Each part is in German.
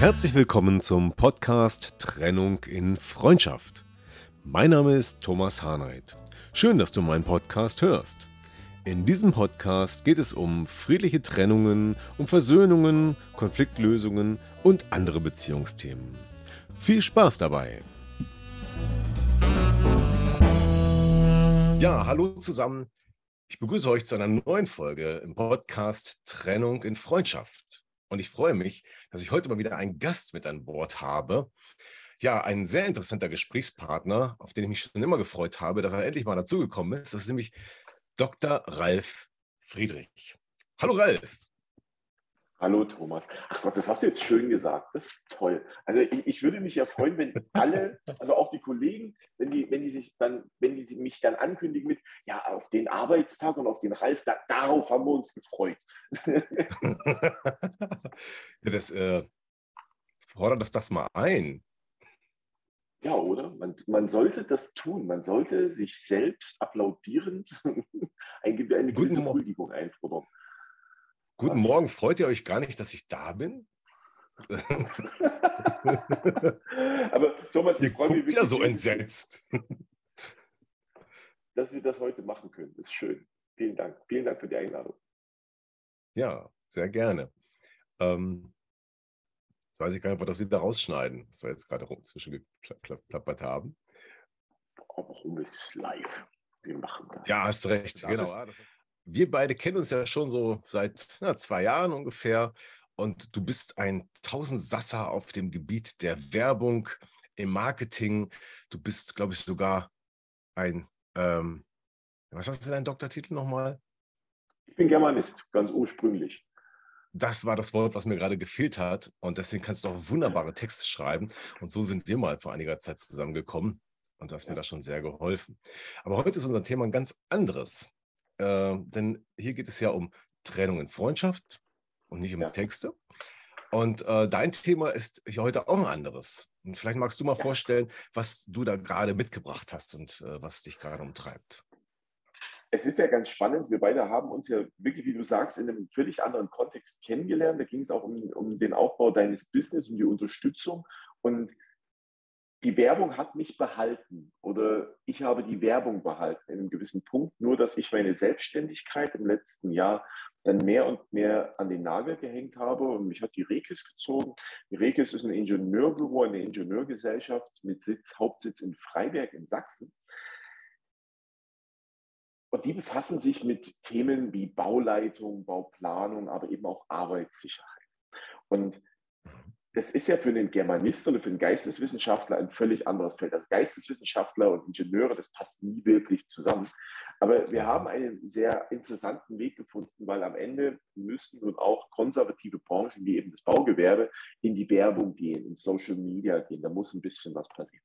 Herzlich willkommen zum Podcast Trennung in Freundschaft. Mein Name ist Thomas Harnight. Schön, dass du meinen Podcast hörst. In diesem Podcast geht es um friedliche Trennungen, um Versöhnungen, Konfliktlösungen und andere Beziehungsthemen. Viel Spaß dabei! Ja, hallo zusammen. Ich begrüße euch zu einer neuen Folge im Podcast Trennung in Freundschaft. Und ich freue mich, dass ich heute mal wieder einen Gast mit an Bord habe. Ja, ein sehr interessanter Gesprächspartner, auf den ich mich schon immer gefreut habe, dass er endlich mal dazugekommen ist. Das ist nämlich Dr. Ralf Friedrich. Hallo Ralf. Hallo Thomas. Ach Gott, das hast du jetzt schön gesagt. Das ist toll. Also ich, ich, würde mich ja freuen, wenn alle, also auch die Kollegen, wenn die, wenn die sich dann, wenn die mich dann ankündigen mit, ja, auf den Arbeitstag und auf den Ralf, da, darauf haben wir uns gefreut. ja, das äh, fordert das das mal ein. Ja, oder? Man, man sollte das tun. Man sollte sich selbst applaudierend eine, eine gewisse Huldigung einfordern. Guten Morgen, freut ihr euch gar nicht, dass ich da bin? Aber Thomas, ich freue mich ja so entsetzt. Dass wir das heute machen können. Das ist schön. Vielen Dank. Vielen Dank für die Einladung. Ja, sehr gerne. Ähm, jetzt weiß ich gar nicht, ob wir das wieder rausschneiden, was wir jetzt gerade zwischengeplappert haben. Warum ist es live? Wir machen das. Ja, hast recht. Genau. Das, wir beide kennen uns ja schon so seit na, zwei Jahren ungefähr. Und du bist ein Tausendsasser auf dem Gebiet der Werbung, im Marketing. Du bist, glaube ich, sogar ein, ähm, was hast du deinen Doktortitel nochmal? Ich bin Germanist, ganz ursprünglich. Das war das Wort, was mir gerade gefehlt hat. Und deswegen kannst du auch wunderbare Texte schreiben. Und so sind wir mal vor einiger Zeit zusammengekommen. Und du hast mir da schon sehr geholfen. Aber heute ist unser Thema ein ganz anderes. Äh, denn hier geht es ja um Trennung in Freundschaft und nicht um ja. Texte. Und äh, dein Thema ist hier heute auch ein anderes. Und vielleicht magst du mal ja. vorstellen, was du da gerade mitgebracht hast und äh, was dich gerade umtreibt. Es ist ja ganz spannend. Wir beide haben uns ja wirklich, wie du sagst, in einem völlig anderen Kontext kennengelernt. Da ging es auch um, um den Aufbau deines Business, um die Unterstützung. Und die Werbung hat mich behalten oder ich habe die Werbung behalten in einem gewissen Punkt, nur dass ich meine Selbstständigkeit im letzten Jahr dann mehr und mehr an den Nagel gehängt habe und mich hat die Rekis gezogen. Die Rekis ist ein Ingenieurbüro, eine Ingenieurgesellschaft mit Sitz, Hauptsitz in Freiberg in Sachsen. Und die befassen sich mit Themen wie Bauleitung, Bauplanung, aber eben auch Arbeitssicherheit. Und das ist ja für einen Germanist oder für einen Geisteswissenschaftler ein völlig anderes Feld. Also Geisteswissenschaftler und Ingenieure, das passt nie wirklich zusammen. Aber wir haben einen sehr interessanten Weg gefunden, weil am Ende müssen nun auch konservative Branchen wie eben das Baugewerbe in die Werbung gehen, in Social Media gehen. Da muss ein bisschen was passieren.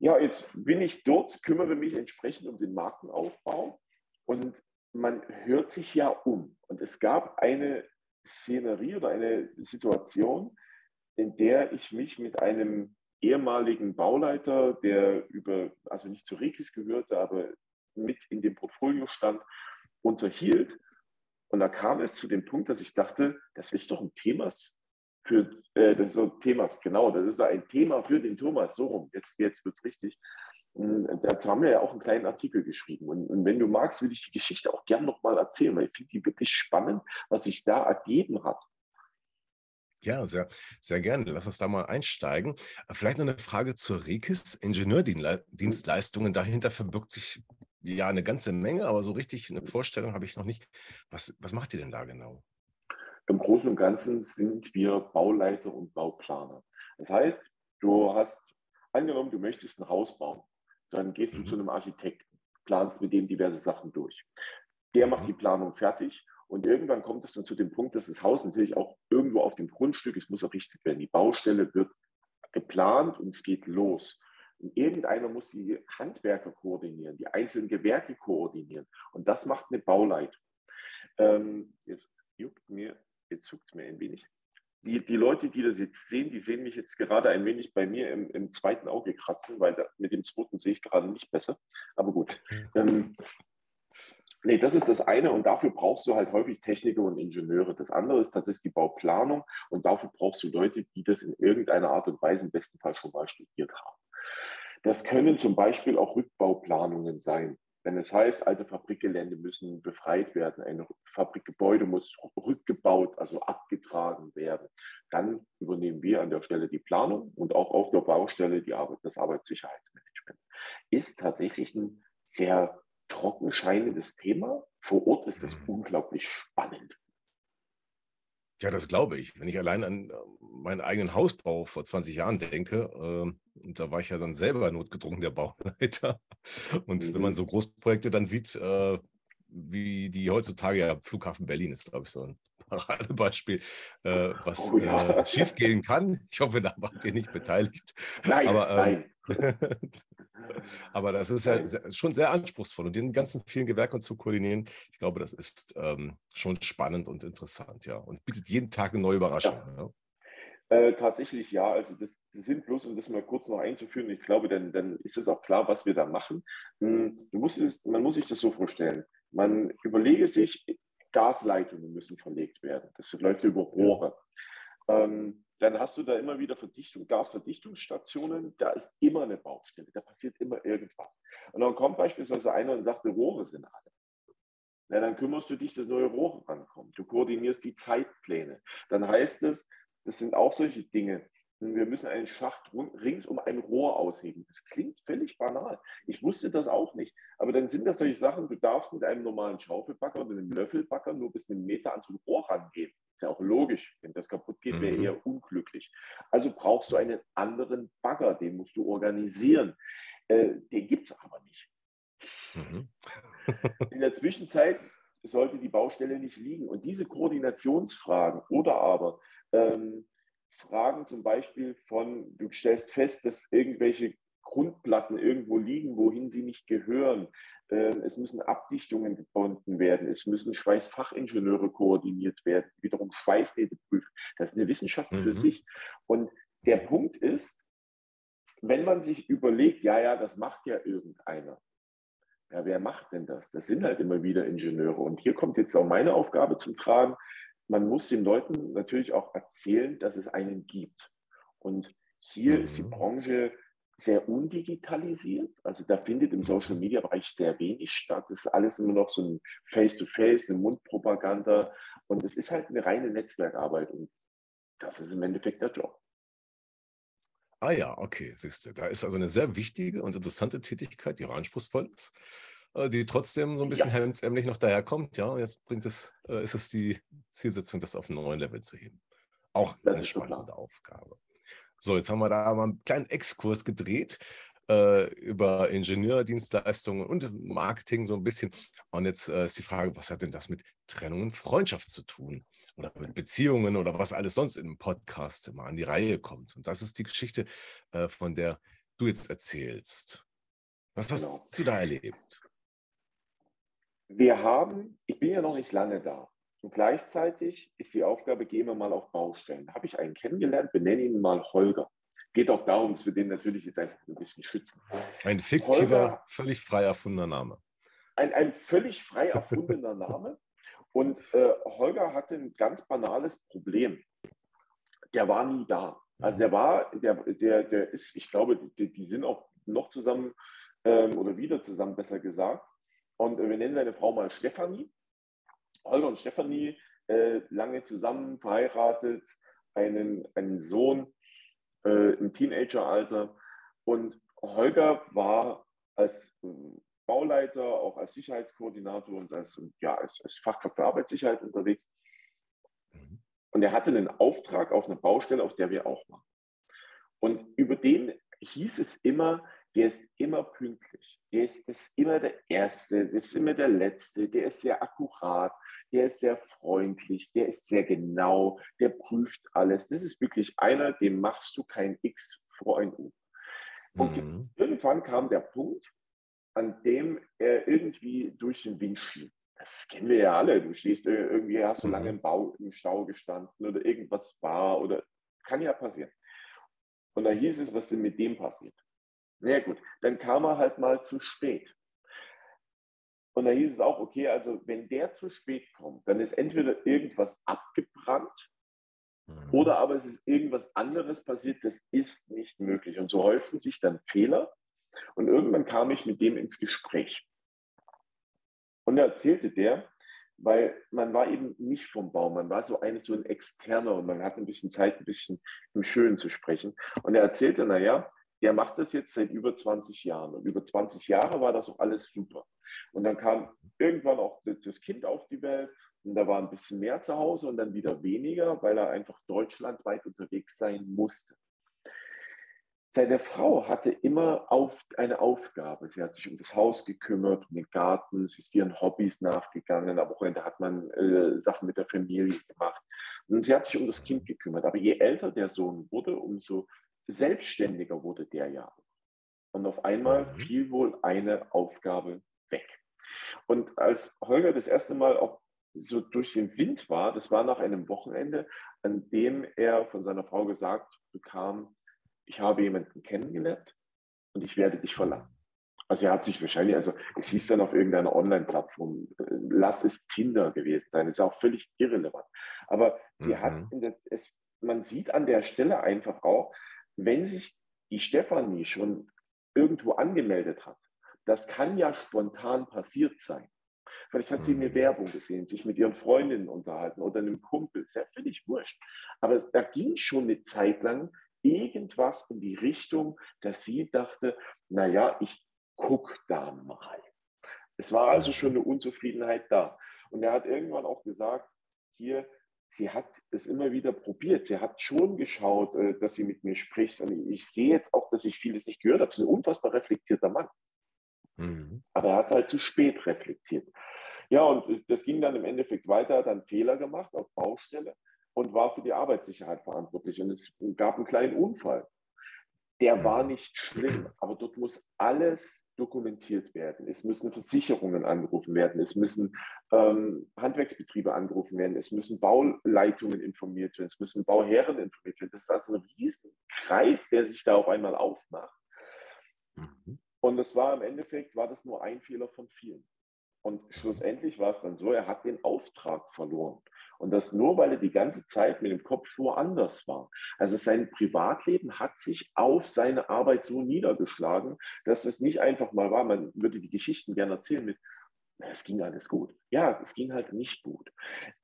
Ja, jetzt bin ich dort, kümmere mich entsprechend um den Markenaufbau und man hört sich ja um. Und es gab eine Szenerie oder eine Situation, in der ich mich mit einem ehemaligen Bauleiter, der über, also nicht zu Rekis gehörte, aber mit in dem Portfolio stand, unterhielt. Und da kam es zu dem Punkt, dass ich dachte, das ist doch ein Thema für, äh, das ist ein Thema, genau, das ist ein Thema für den Thomas, so rum, jetzt, jetzt wird es richtig. Dazu haben wir ja auch einen kleinen Artikel geschrieben. Und, und wenn du magst, würde ich die Geschichte auch gern nochmal erzählen, weil ich finde die wirklich spannend, was sich da ergeben hat. Ja, sehr, sehr gerne. Lass uns da mal einsteigen. Vielleicht noch eine Frage zur Rekis. Ingenieurdienstleistungen, dahinter verbirgt sich ja eine ganze Menge, aber so richtig eine Vorstellung habe ich noch nicht. Was, was macht ihr denn da genau? Im Großen und Ganzen sind wir Bauleiter und Bauplaner. Das heißt, du hast angenommen, du möchtest ein Haus bauen. Dann gehst du mhm. zu einem Architekten, planst mit dem diverse Sachen durch. Der macht mhm. die Planung fertig und irgendwann kommt es dann zu dem Punkt, dass das Haus natürlich auch irgendwo auf dem Grundstück, es muss errichtet werden. Die Baustelle wird geplant und es geht los. Und irgendeiner muss die Handwerker koordinieren, die einzelnen Gewerke koordinieren. Und das macht eine Bauleitung. Ähm, jetzt juckt mir, jetzt zuckt es mir ein wenig. Die, die Leute, die das jetzt sehen, die sehen mich jetzt gerade ein wenig bei mir im, im zweiten Auge kratzen, weil da, mit dem zweiten sehe ich gerade nicht besser. Aber gut. Ähm, Nee, das ist das eine und dafür brauchst du halt häufig Techniker und Ingenieure. Das andere ist tatsächlich die Bauplanung und dafür brauchst du Leute, die das in irgendeiner Art und Weise im besten Fall schon mal studiert haben. Das können zum Beispiel auch Rückbauplanungen sein. Wenn es heißt, alte Fabrikgelände müssen befreit werden, ein Fabrikgebäude muss rückgebaut, also abgetragen werden, dann übernehmen wir an der Stelle die Planung und auch auf der Baustelle die Arbeit, das Arbeitssicherheitsmanagement. Ist tatsächlich ein sehr trocken scheinendes Thema. Vor Ort ist das mhm. unglaublich spannend. Ja, das glaube ich. Wenn ich allein an äh, meinen eigenen Hausbau vor 20 Jahren denke, äh, und da war ich ja dann selber notgedrungen der Bauleiter. Und mhm. wenn man mhm. so Großprojekte dann sieht, äh, wie die heutzutage, ja, Flughafen Berlin ist, glaube ich, so ein Paradebeispiel, äh, was oh, ja. äh, schiefgehen kann. Ich hoffe, da wart ihr nicht beteiligt. Nein, Aber, ähm, nein. Aber das ist ja schon sehr anspruchsvoll und den ganzen vielen Gewerken zu koordinieren, ich glaube, das ist ähm, schon spannend und interessant, ja. Und bietet jeden Tag eine neue Überraschung. Ja. Ja. Äh, tatsächlich ja, also das, das, sind bloß, um das mal kurz noch einzuführen, ich glaube, dann, dann ist es auch klar, was wir da machen. Hm, musst es, man muss sich das so vorstellen. Man überlege sich, Gasleitungen müssen verlegt werden. Das läuft über Rohre. Ähm, dann hast du da immer wieder Verdichtung, Gasverdichtungsstationen, da ist immer eine Baustelle, da passiert immer irgendwas. Und dann kommt beispielsweise einer und sagt, die Rohre sind alle. Ja, dann kümmerst du dich, dass neue Rohre rankommen. Du koordinierst die Zeitpläne. Dann heißt es, das sind auch solche Dinge. Wir müssen einen Schacht rings um ein Rohr ausheben. Das klingt völlig banal. Ich wusste das auch nicht. Aber dann sind das solche Sachen, du darfst mit einem normalen Schaufelbacker oder einem Löffelbacker nur bis einen Meter an so ein Rohr rangehen. Ist ja auch logisch. Wenn das kaputt geht, wäre mhm. eher unglücklich. Also brauchst du einen anderen Bagger, den musst du organisieren. Äh, den gibt es aber nicht. Mhm. In der Zwischenzeit sollte die Baustelle nicht liegen. Und diese Koordinationsfragen oder aber ähm, Fragen zum Beispiel von, du stellst fest, dass irgendwelche Grundplatten irgendwo liegen, wohin sie nicht gehören. Ähm, es müssen Abdichtungen gebunden werden. Es müssen Schweißfachingenieure koordiniert werden, wiederum Schweißnähte prüfen. Das ist eine Wissenschaft mhm. für sich. Und der Punkt ist, wenn man sich überlegt, ja, ja, das macht ja irgendeiner. Ja, wer macht denn das? Das sind halt immer wieder Ingenieure. Und hier kommt jetzt auch meine Aufgabe zum Tragen. Man muss den Leuten natürlich auch erzählen, dass es einen gibt. Und hier mhm. ist die mhm. Branche sehr undigitalisiert. Also da findet im Social-Media-Bereich sehr wenig statt. Das ist alles immer noch so ein Face-to-Face, -face, eine Mundpropaganda. Und es ist halt eine reine Netzwerkarbeit. Und das ist im Endeffekt der Job. Ah ja, okay, siehst du. Da ist also eine sehr wichtige und interessante Tätigkeit, die auch anspruchsvoll ist, die trotzdem so ein bisschen ja. hemdsämlich noch daherkommt. Ja, und jetzt bringt es, äh, ist es die Zielsetzung, das auf einen neuen Level zu heben. Auch das eine spannende Aufgabe. So, jetzt haben wir da mal einen kleinen Exkurs gedreht äh, über Ingenieurdienstleistungen und Marketing so ein bisschen. Und jetzt äh, ist die Frage, was hat denn das mit Trennung und Freundschaft zu tun? Oder mit Beziehungen oder was alles sonst im Podcast immer an die Reihe kommt. Und das ist die Geschichte, äh, von der du jetzt erzählst. Was hast genau. du da erlebt? Wir haben, ich bin ja noch nicht lange da, und gleichzeitig ist die Aufgabe, gehen wir mal auf Baustellen. Da habe ich einen kennengelernt, benenne ihn mal Holger. Geht auch darum, dass wir den natürlich jetzt einfach ein bisschen schützen. Ein fiktiver, Holger, völlig frei erfundener Name. Ein, ein völlig frei erfundener Name. Und äh, Holger hatte ein ganz banales Problem. Der war nie da. Also der war, der, der, der ist, ich glaube, die, die sind auch noch zusammen ähm, oder wieder zusammen, besser gesagt. Und wir nennen seine Frau mal Stefanie. Holger und Stefanie, äh, lange zusammen, verheiratet, einen, einen Sohn äh, im Teenageralter. Und Holger war als äh, Bauleiter, auch als Sicherheitskoordinator und als, ja, als, als Fachkraft für Arbeitssicherheit unterwegs. Mhm. Und er hatte einen Auftrag auf einer Baustelle, auf der wir auch waren. Und über den hieß es immer, der ist immer pünktlich. Der ist, ist immer der Erste, der ist immer der Letzte, der ist sehr akkurat, der ist sehr freundlich, der ist sehr genau, der prüft alles. Das ist wirklich einer, dem machst du kein X vor ein U. Und mhm. irgendwann kam der Punkt, an dem er irgendwie durch den Wind schien. Das kennen wir ja alle. Du stehst irgendwie, hast so mhm. lange im, Bau, im Stau gestanden oder irgendwas war oder kann ja passieren. Und da hieß es, was denn mit dem passiert. Na ja, gut, dann kam er halt mal zu spät. Und da hieß es auch, okay, also wenn der zu spät kommt, dann ist entweder irgendwas abgebrannt mhm. oder aber es ist irgendwas anderes passiert, das ist nicht möglich. Und so häuften sich dann Fehler. Und irgendwann kam ich mit dem ins Gespräch. Und da erzählte der, weil man war eben nicht vom Baum, man war so, eine, so ein Externer und man hatte ein bisschen Zeit, ein bisschen im Schönen zu sprechen. Und er erzählte, naja, der macht das jetzt seit über 20 Jahren. Und über 20 Jahre war das auch alles super. Und dann kam irgendwann auch das Kind auf die Welt und da war ein bisschen mehr zu Hause und dann wieder weniger, weil er einfach deutschlandweit unterwegs sein musste. Seine Frau hatte immer auf, eine Aufgabe. Sie hat sich um das Haus gekümmert, um den Garten, sie ist ihren Hobbys nachgegangen. Am Wochenende hat man äh, Sachen mit der Familie gemacht. Und sie hat sich um das Kind gekümmert. Aber je älter der Sohn wurde, umso selbstständiger wurde der ja. Und auf einmal mhm. fiel wohl eine Aufgabe weg. Und als Holger das erste Mal auch so durch den Wind war, das war nach einem Wochenende, an dem er von seiner Frau gesagt bekam, ich habe jemanden kennengelernt und ich werde dich verlassen. Also er hat sich wahrscheinlich, also es hieß dann auf irgendeiner Online-Plattform, äh, lass es Tinder gewesen sein, das ist auch völlig irrelevant. Aber sie mhm. hat, der, es, man sieht an der Stelle einfach auch, wenn sich die Stefanie schon irgendwo angemeldet hat, das kann ja spontan passiert sein. Vielleicht hat sie eine mhm. Werbung gesehen, sich mit ihren Freundinnen unterhalten oder einem Kumpel, ist ja völlig wurscht. Aber da ging schon eine Zeit lang irgendwas in die Richtung, dass sie dachte, naja, ich gucke da mal. Es war also schon eine Unzufriedenheit da. Und er hat irgendwann auch gesagt, hier, sie hat es immer wieder probiert. Sie hat schon geschaut, äh, dass sie mit mir spricht. Und ich sehe jetzt auch, dass ich vieles nicht gehört habe. Sie ist ein unfassbar reflektierter Mann. Mhm. Aber er hat halt zu spät reflektiert. Ja, und das ging dann im Endeffekt weiter, hat dann Fehler gemacht auf Baustelle und war für die Arbeitssicherheit verantwortlich. Und es gab einen kleinen Unfall. Der war mhm. nicht schlimm, aber dort muss alles dokumentiert werden. Es müssen Versicherungen angerufen werden, es müssen ähm, Handwerksbetriebe angerufen werden, es müssen Bauleitungen informiert werden, es müssen Bauherren informiert werden. Das ist also ein riesen Kreis, der sich da auf einmal aufmacht. Mhm. Und es war im Endeffekt, war das nur ein Fehler von vielen. Und schlussendlich war es dann so, er hat den Auftrag verloren. Und das nur, weil er die ganze Zeit mit dem Kopf woanders war. Also sein Privatleben hat sich auf seine Arbeit so niedergeschlagen, dass es nicht einfach mal war, man würde die Geschichten gerne erzählen mit, es ging alles gut. Ja, es ging halt nicht gut.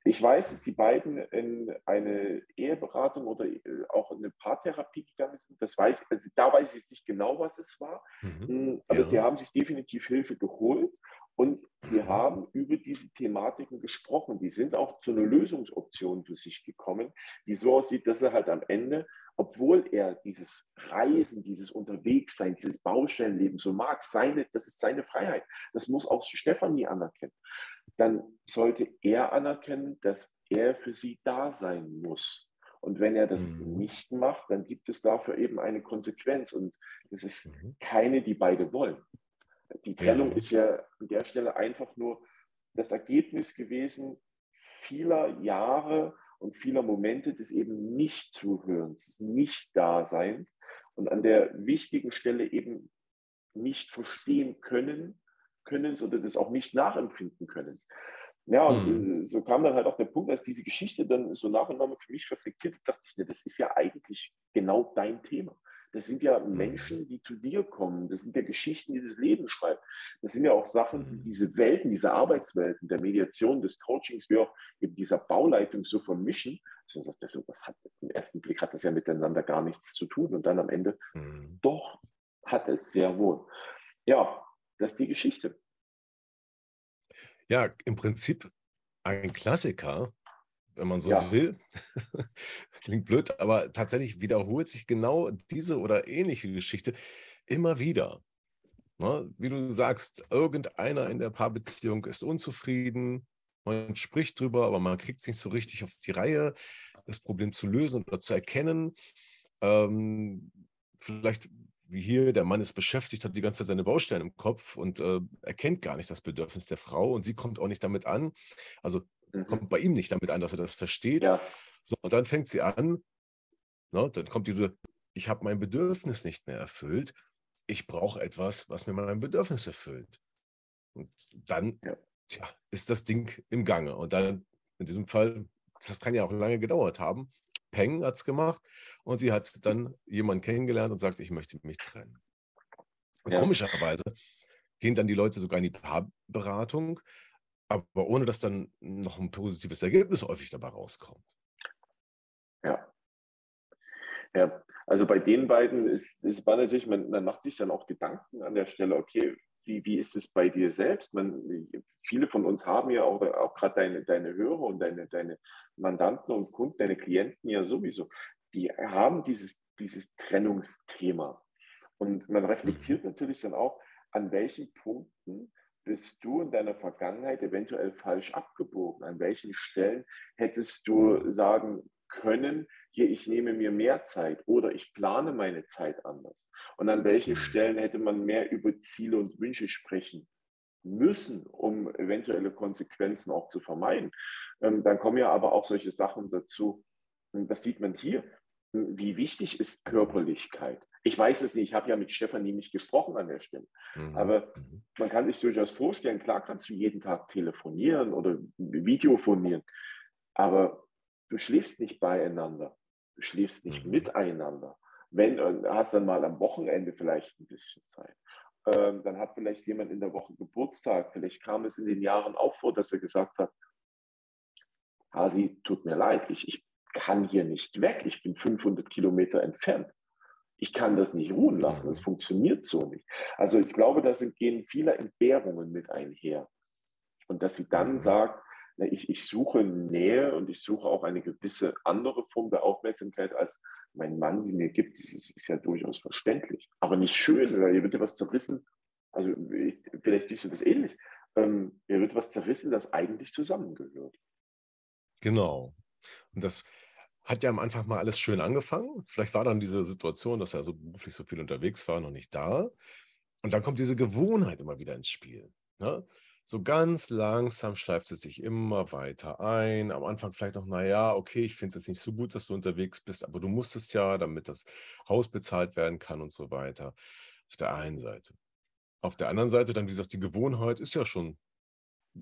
Ich weiß, dass die beiden in eine Eheberatung oder äh, auch in eine Paartherapie gegangen sind. Das weiß ich, also da weiß ich jetzt nicht genau, was es war. Mhm. Hm, aber ja. sie haben sich definitiv Hilfe geholt und sie haben über diese Thematiken gesprochen. Die sind auch zu einer Lösungsoption für sich gekommen, die so aussieht, dass er halt am Ende, obwohl er dieses Reisen, dieses Unterwegssein, dieses Baustellenleben so mag, seine, das ist seine Freiheit. Das muss auch Stefanie anerkennen. Dann sollte er anerkennen, dass er für sie da sein muss. Und wenn er das mhm. nicht macht, dann gibt es dafür eben eine Konsequenz. Und es ist mhm. keine, die beide wollen. Die Trennung ja. ist ja an der Stelle einfach nur das Ergebnis gewesen vieler Jahre und vieler Momente des eben Nicht-Zuhörens, des Nicht-Daseins und an der wichtigen Stelle eben nicht verstehen können, können oder das auch nicht nachempfinden können. Ja, und mhm. so kam dann halt auch der Punkt, als diese Geschichte dann so nach und nach für mich reflektiert, dachte ich, ne, das ist ja eigentlich genau dein Thema. Das sind ja mhm. Menschen, die zu dir kommen. Das sind ja Geschichten, die das Leben schreibt. Das sind ja auch Sachen, mhm. diese Welten, diese Arbeitswelten der Mediation, des Coachings, wie auch eben dieser Bauleitung so vermischen. Also das, das hat, Im ersten Blick hat das ja miteinander gar nichts zu tun. Und dann am Ende mhm. doch hat es sehr wohl. Ja, das ist die Geschichte. Ja, im Prinzip ein Klassiker, wenn man so ja. will. Klingt blöd, aber tatsächlich wiederholt sich genau diese oder ähnliche Geschichte immer wieder. Ne? Wie du sagst, irgendeiner in der Paarbeziehung ist unzufrieden, man spricht drüber, aber man kriegt es nicht so richtig auf die Reihe, das Problem zu lösen oder zu erkennen. Ähm, vielleicht wie hier, der Mann ist beschäftigt, hat die ganze Zeit seine Baustellen im Kopf und äh, erkennt gar nicht das Bedürfnis der Frau und sie kommt auch nicht damit an. Also mhm. kommt bei ihm nicht damit an, dass er das versteht. Ja. So, und dann fängt sie an, ne, dann kommt diese, ich habe mein Bedürfnis nicht mehr erfüllt. Ich brauche etwas, was mir mein Bedürfnis erfüllt. Und dann ja. tja, ist das Ding im Gange. Und dann in diesem Fall, das kann ja auch lange gedauert haben, Peng hat es gemacht und sie hat dann jemanden kennengelernt und sagt, ich möchte mich trennen. Und ja. komischerweise gehen dann die Leute sogar in die Paarberatung, aber ohne dass dann noch ein positives Ergebnis häufig dabei rauskommt. Ja. Ja, also bei den beiden ist es natürlich, man, man macht sich dann auch Gedanken an der Stelle, okay, wie, wie ist es bei dir selbst? Man, viele von uns haben ja auch, auch gerade deine, deine Hörer und deine, deine Mandanten und Kunden, deine Klienten ja sowieso, die haben dieses, dieses Trennungsthema. Und man reflektiert mhm. natürlich dann auch, an welchen Punkten bist du in deiner Vergangenheit eventuell falsch abgebogen? An welchen Stellen hättest du sagen können, hier, ich nehme mir mehr Zeit oder ich plane meine Zeit anders. Und an welchen mhm. Stellen hätte man mehr über Ziele und Wünsche sprechen müssen, um eventuelle Konsequenzen auch zu vermeiden. Ähm, dann kommen ja aber auch solche Sachen dazu. Das sieht man hier. Wie wichtig ist Körperlichkeit? Ich weiß es nicht, ich habe ja mit Stefanie nicht gesprochen an der Stelle. Mhm. Aber mhm. man kann sich durchaus vorstellen, klar kannst du jeden Tag telefonieren oder Videofonieren, aber du schläfst nicht beieinander. Du schläfst nicht mhm. miteinander. Wenn, äh, hast dann mal am Wochenende vielleicht ein bisschen Zeit. Ähm, dann hat vielleicht jemand in der Woche Geburtstag. Vielleicht kam es in den Jahren auch vor, dass er gesagt hat, Hasi, tut mir leid, ich, ich kann hier nicht weg. Ich bin 500 Kilometer entfernt. Ich kann das nicht ruhen lassen. Das mhm. funktioniert so nicht. Also ich glaube, da gehen viele Entbehrungen mit einher. Und dass sie dann mhm. sagt, ich, ich suche Nähe und ich suche auch eine gewisse andere Form der Aufmerksamkeit, als mein Mann sie mir gibt. Das ist, ist ja durchaus verständlich. Aber nicht schön, weil hier wird ja was zerrissen. Also ich, vielleicht siehst du das ähnlich. Ähm, hier wird was zerrissen, das eigentlich zusammengehört. Genau. Und das hat ja am Anfang mal alles schön angefangen. Vielleicht war dann diese Situation, dass er so beruflich so viel unterwegs war, noch nicht da. Und dann kommt diese Gewohnheit immer wieder ins Spiel. Ne? so ganz langsam schleift es sich immer weiter ein. Am Anfang vielleicht noch, naja, okay, ich finde es jetzt nicht so gut, dass du unterwegs bist, aber du musst es ja, damit das Haus bezahlt werden kann und so weiter. Auf der einen Seite. Auf der anderen Seite dann, wie gesagt, die Gewohnheit ist ja schon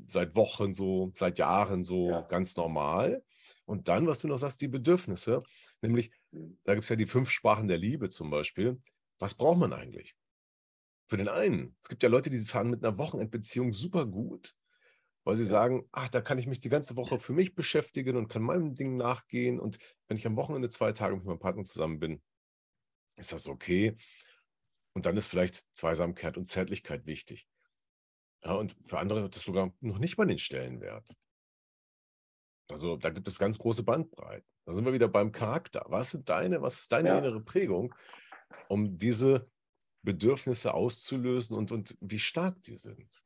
seit Wochen so, seit Jahren so ja. ganz normal. Und dann, was du noch sagst, die Bedürfnisse, nämlich, da gibt es ja die fünf Sprachen der Liebe zum Beispiel. Was braucht man eigentlich? Für den einen. Es gibt ja Leute, die fahren mit einer Wochenendbeziehung super gut, weil sie sagen, ach, da kann ich mich die ganze Woche für mich beschäftigen und kann meinem Ding nachgehen. Und wenn ich am Wochenende zwei Tage mit meinem Partner zusammen bin, ist das okay. Und dann ist vielleicht Zweisamkeit und Zärtlichkeit wichtig. Ja, und für andere hat das sogar noch nicht mal den Stellenwert. Also da gibt es ganz große Bandbreiten. Da sind wir wieder beim Charakter. Was sind deine, was ist deine ja. innere Prägung, um diese Bedürfnisse auszulösen und, und wie stark die sind.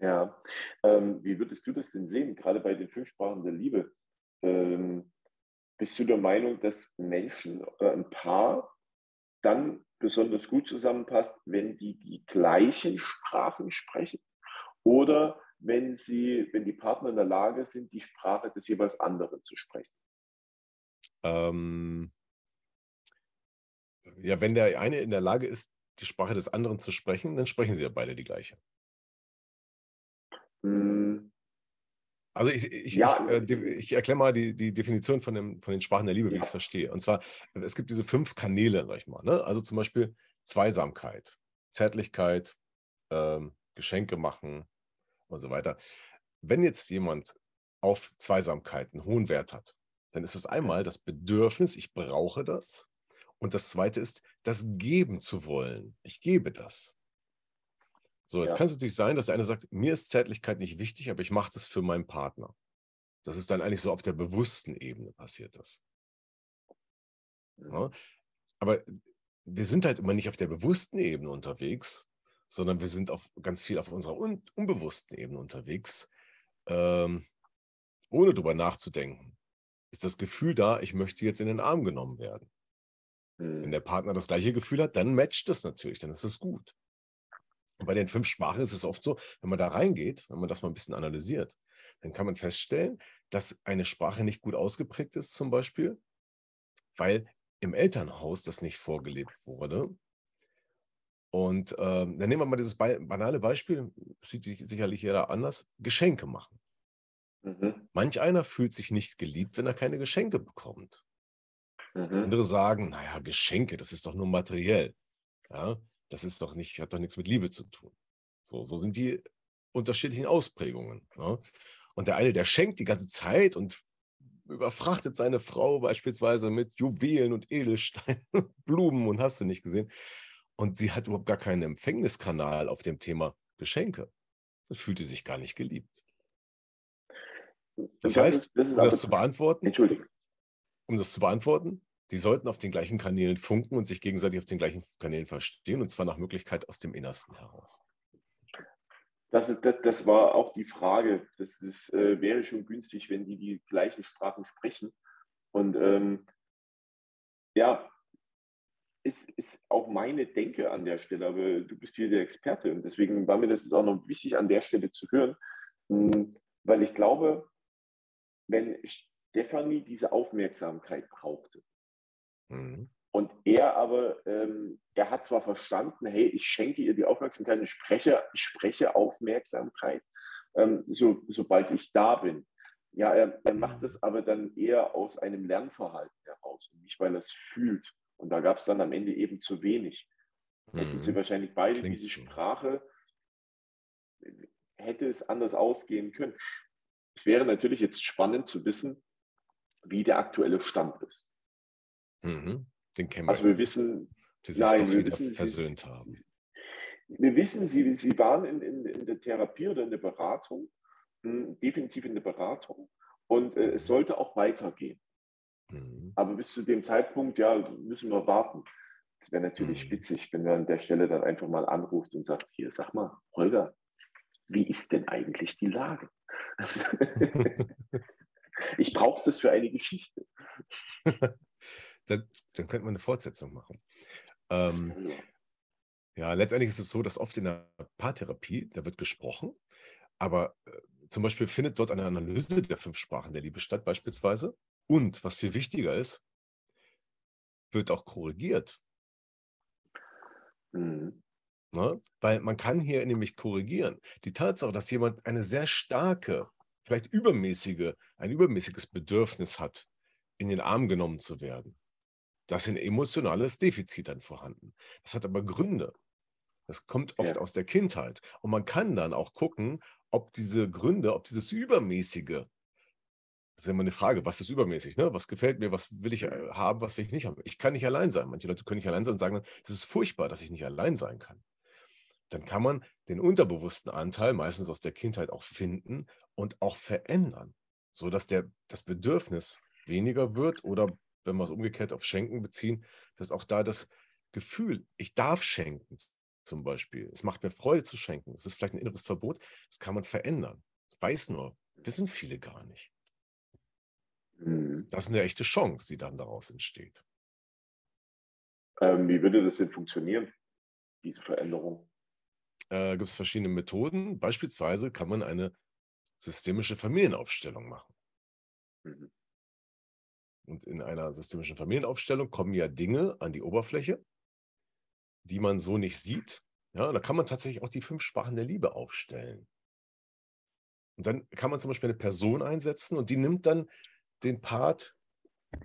Ja, ähm, wie würdest du das denn sehen, gerade bei den fünf Sprachen der Liebe? Ähm, bist du der Meinung, dass Menschen oder ein Paar dann besonders gut zusammenpasst, wenn die die gleichen Sprachen sprechen? Oder wenn sie, wenn die Partner in der Lage sind, die Sprache des jeweils anderen zu sprechen? Ähm, ja, wenn der eine in der Lage ist, die Sprache des anderen zu sprechen, dann sprechen sie ja beide die gleiche. Hm. Also ich, ich, ja. ich, äh, ich erkläre mal die, die Definition von, dem, von den Sprachen der Liebe, ja. wie ich es verstehe. Und zwar, es gibt diese fünf Kanäle, sag ich mal. Ne? Also zum Beispiel Zweisamkeit, Zärtlichkeit, ähm, Geschenke machen und so weiter. Wenn jetzt jemand auf Zweisamkeit einen hohen Wert hat, dann ist es einmal das Bedürfnis, ich brauche das. Und das zweite ist, das geben zu wollen. Ich gebe das. So, jetzt ja. kann es natürlich sein, dass der eine sagt, mir ist Zärtlichkeit nicht wichtig, aber ich mache das für meinen Partner. Das ist dann eigentlich so auf der bewussten Ebene passiert das. Ja? Aber wir sind halt immer nicht auf der bewussten Ebene unterwegs, sondern wir sind auf, ganz viel auf unserer un unbewussten Ebene unterwegs, ähm, ohne drüber nachzudenken. Ist das Gefühl da, ich möchte jetzt in den Arm genommen werden? Wenn Mhm. der Partner das gleiche Gefühl hat, dann matcht das natürlich, dann ist das gut. Und bei den fünf Sprachen ist es oft so, wenn man da reingeht, wenn man das mal ein bisschen analysiert, dann kann man feststellen, dass eine Sprache nicht gut ausgeprägt ist, zum Beispiel, weil im Elternhaus das nicht vorgelebt wurde. Und ähm, dann nehmen wir mal dieses bei- banale Beispiel, das sieht sich sicherlich jeder anders, Geschenke machen. Mhm. Manch einer fühlt sich nicht geliebt, wenn er keine Geschenke bekommt. Mhm. Andere sagen, naja, Geschenke, das ist doch nur materiell. Ja, das ist doch nicht, hat doch nichts mit Liebe zu tun. So, so sind die unterschiedlichen Ausprägungen. Ja? Und der eine, der schenkt die ganze Zeit und überfrachtet seine Frau beispielsweise mit Juwelen und Edelsteinen, Blumen und hast du nicht gesehen. Und sie hat überhaupt gar keinen Empfängniskanal auf dem Thema Geschenke. Das fühlte sich gar nicht geliebt. Das, das heißt, ist- das ist um das zu beantworten, Entschuldigung. um das zu beantworten, die sollten auf den gleichen Kanälen funken und sich gegenseitig auf den gleichen Kanälen verstehen, und zwar nach Möglichkeit aus dem Innersten heraus. Das, ist, das, das war auch die Frage. Das ist, äh, wäre schon günstig, wenn die die gleichen Sprachen sprechen. Und ähm, ja, ist, ist auch meine Denke an der Stelle, aber du bist hier der Experte und deswegen war mir das jetzt auch noch wichtig, an der Stelle zu hören, mh, weil ich glaube, wenn Stefanie diese Aufmerksamkeit brauchte, Mhm. und er aber, ähm, er hat zwar verstanden, hey, ich schenke ihr die Aufmerksamkeit, ich spreche, ich spreche Aufmerksamkeit, ähm, so, sobald ich da bin. Ja, er, er macht Mhm. das aber dann eher aus einem Lernverhalten heraus und nicht, weil er es fühlt. Und da gab es dann am Ende eben zu wenig. Hätten sie Mhm. wahrscheinlich beide Klingt diese. Sprache, hätte es anders ausgehen können. Es wäre natürlich jetzt spannend zu wissen, wie der aktuelle Stand ist. Mhm. Den kennen wir Also wir wissen, die sich nein, wir wissen, sie- versöhnt haben. Wir wissen, Sie, Sie waren in, in, in der Therapie oder in der Beratung, mh, definitiv in der Beratung. Und äh, es sollte auch weitergehen. Mhm. Aber bis zu dem Zeitpunkt, ja, müssen wir warten. Es wäre natürlich Mhm. witzig, wenn man an der Stelle dann einfach mal anruft und sagt, hier, sag mal, Holger, wie ist denn eigentlich die Lage? ich brauche das für eine Geschichte. dann, dann könnte man eine Fortsetzung machen. Ähm, Ja, letztendlich ist es so, dass oft in der Paartherapie, da wird gesprochen, aber äh, zum Beispiel findet dort eine Analyse der fünf Sprachen der Liebe statt, beispielsweise. Und was viel wichtiger ist, wird auch korrigiert. Mhm. Ne? Weil man kann hier nämlich korrigieren. Die Tatsache, dass jemand eine sehr starke, vielleicht übermäßige, ein übermäßiges Bedürfnis hat, in den Arm genommen zu werden, das ist ein emotionales Defizit dann vorhanden. Das hat aber Gründe. Das kommt oft Ja. aus der Kindheit. Und man kann dann auch gucken, ob diese Gründe, ob dieses Übermäßige, das ist immer eine Frage, was ist übermäßig, ne? Was gefällt mir, was will ich äh, haben, was will ich nicht haben? Ich kann nicht allein sein. Manche Leute können nicht allein sein und sagen dann, das ist furchtbar, dass ich nicht allein sein kann. Dann kann man den unterbewussten Anteil meistens aus der Kindheit auch finden und auch verändern, sodass der, das Bedürfnis weniger wird oder wenn wir es umgekehrt auf Schenken beziehen, dass auch da das Gefühl, ich darf schenken zum Beispiel. Es macht mir Freude zu schenken. Es ist vielleicht ein inneres Verbot. Das kann man verändern. Das weiß nur, wissen viele gar nicht. Mhm. Das ist eine echte Chance, die dann daraus entsteht. Ähm, wie würde das denn funktionieren, diese Veränderung? Äh, Gibt es verschiedene Methoden. Beispielsweise kann man eine systemische Familienaufstellung machen. Mhm. Und in einer systemischen Familienaufstellung kommen ja Dinge an die Oberfläche, die man so nicht sieht. Ja, da kann man tatsächlich auch die fünf Sprachen der Liebe aufstellen. Und dann kann man zum Beispiel eine Person einsetzen und die nimmt dann den Part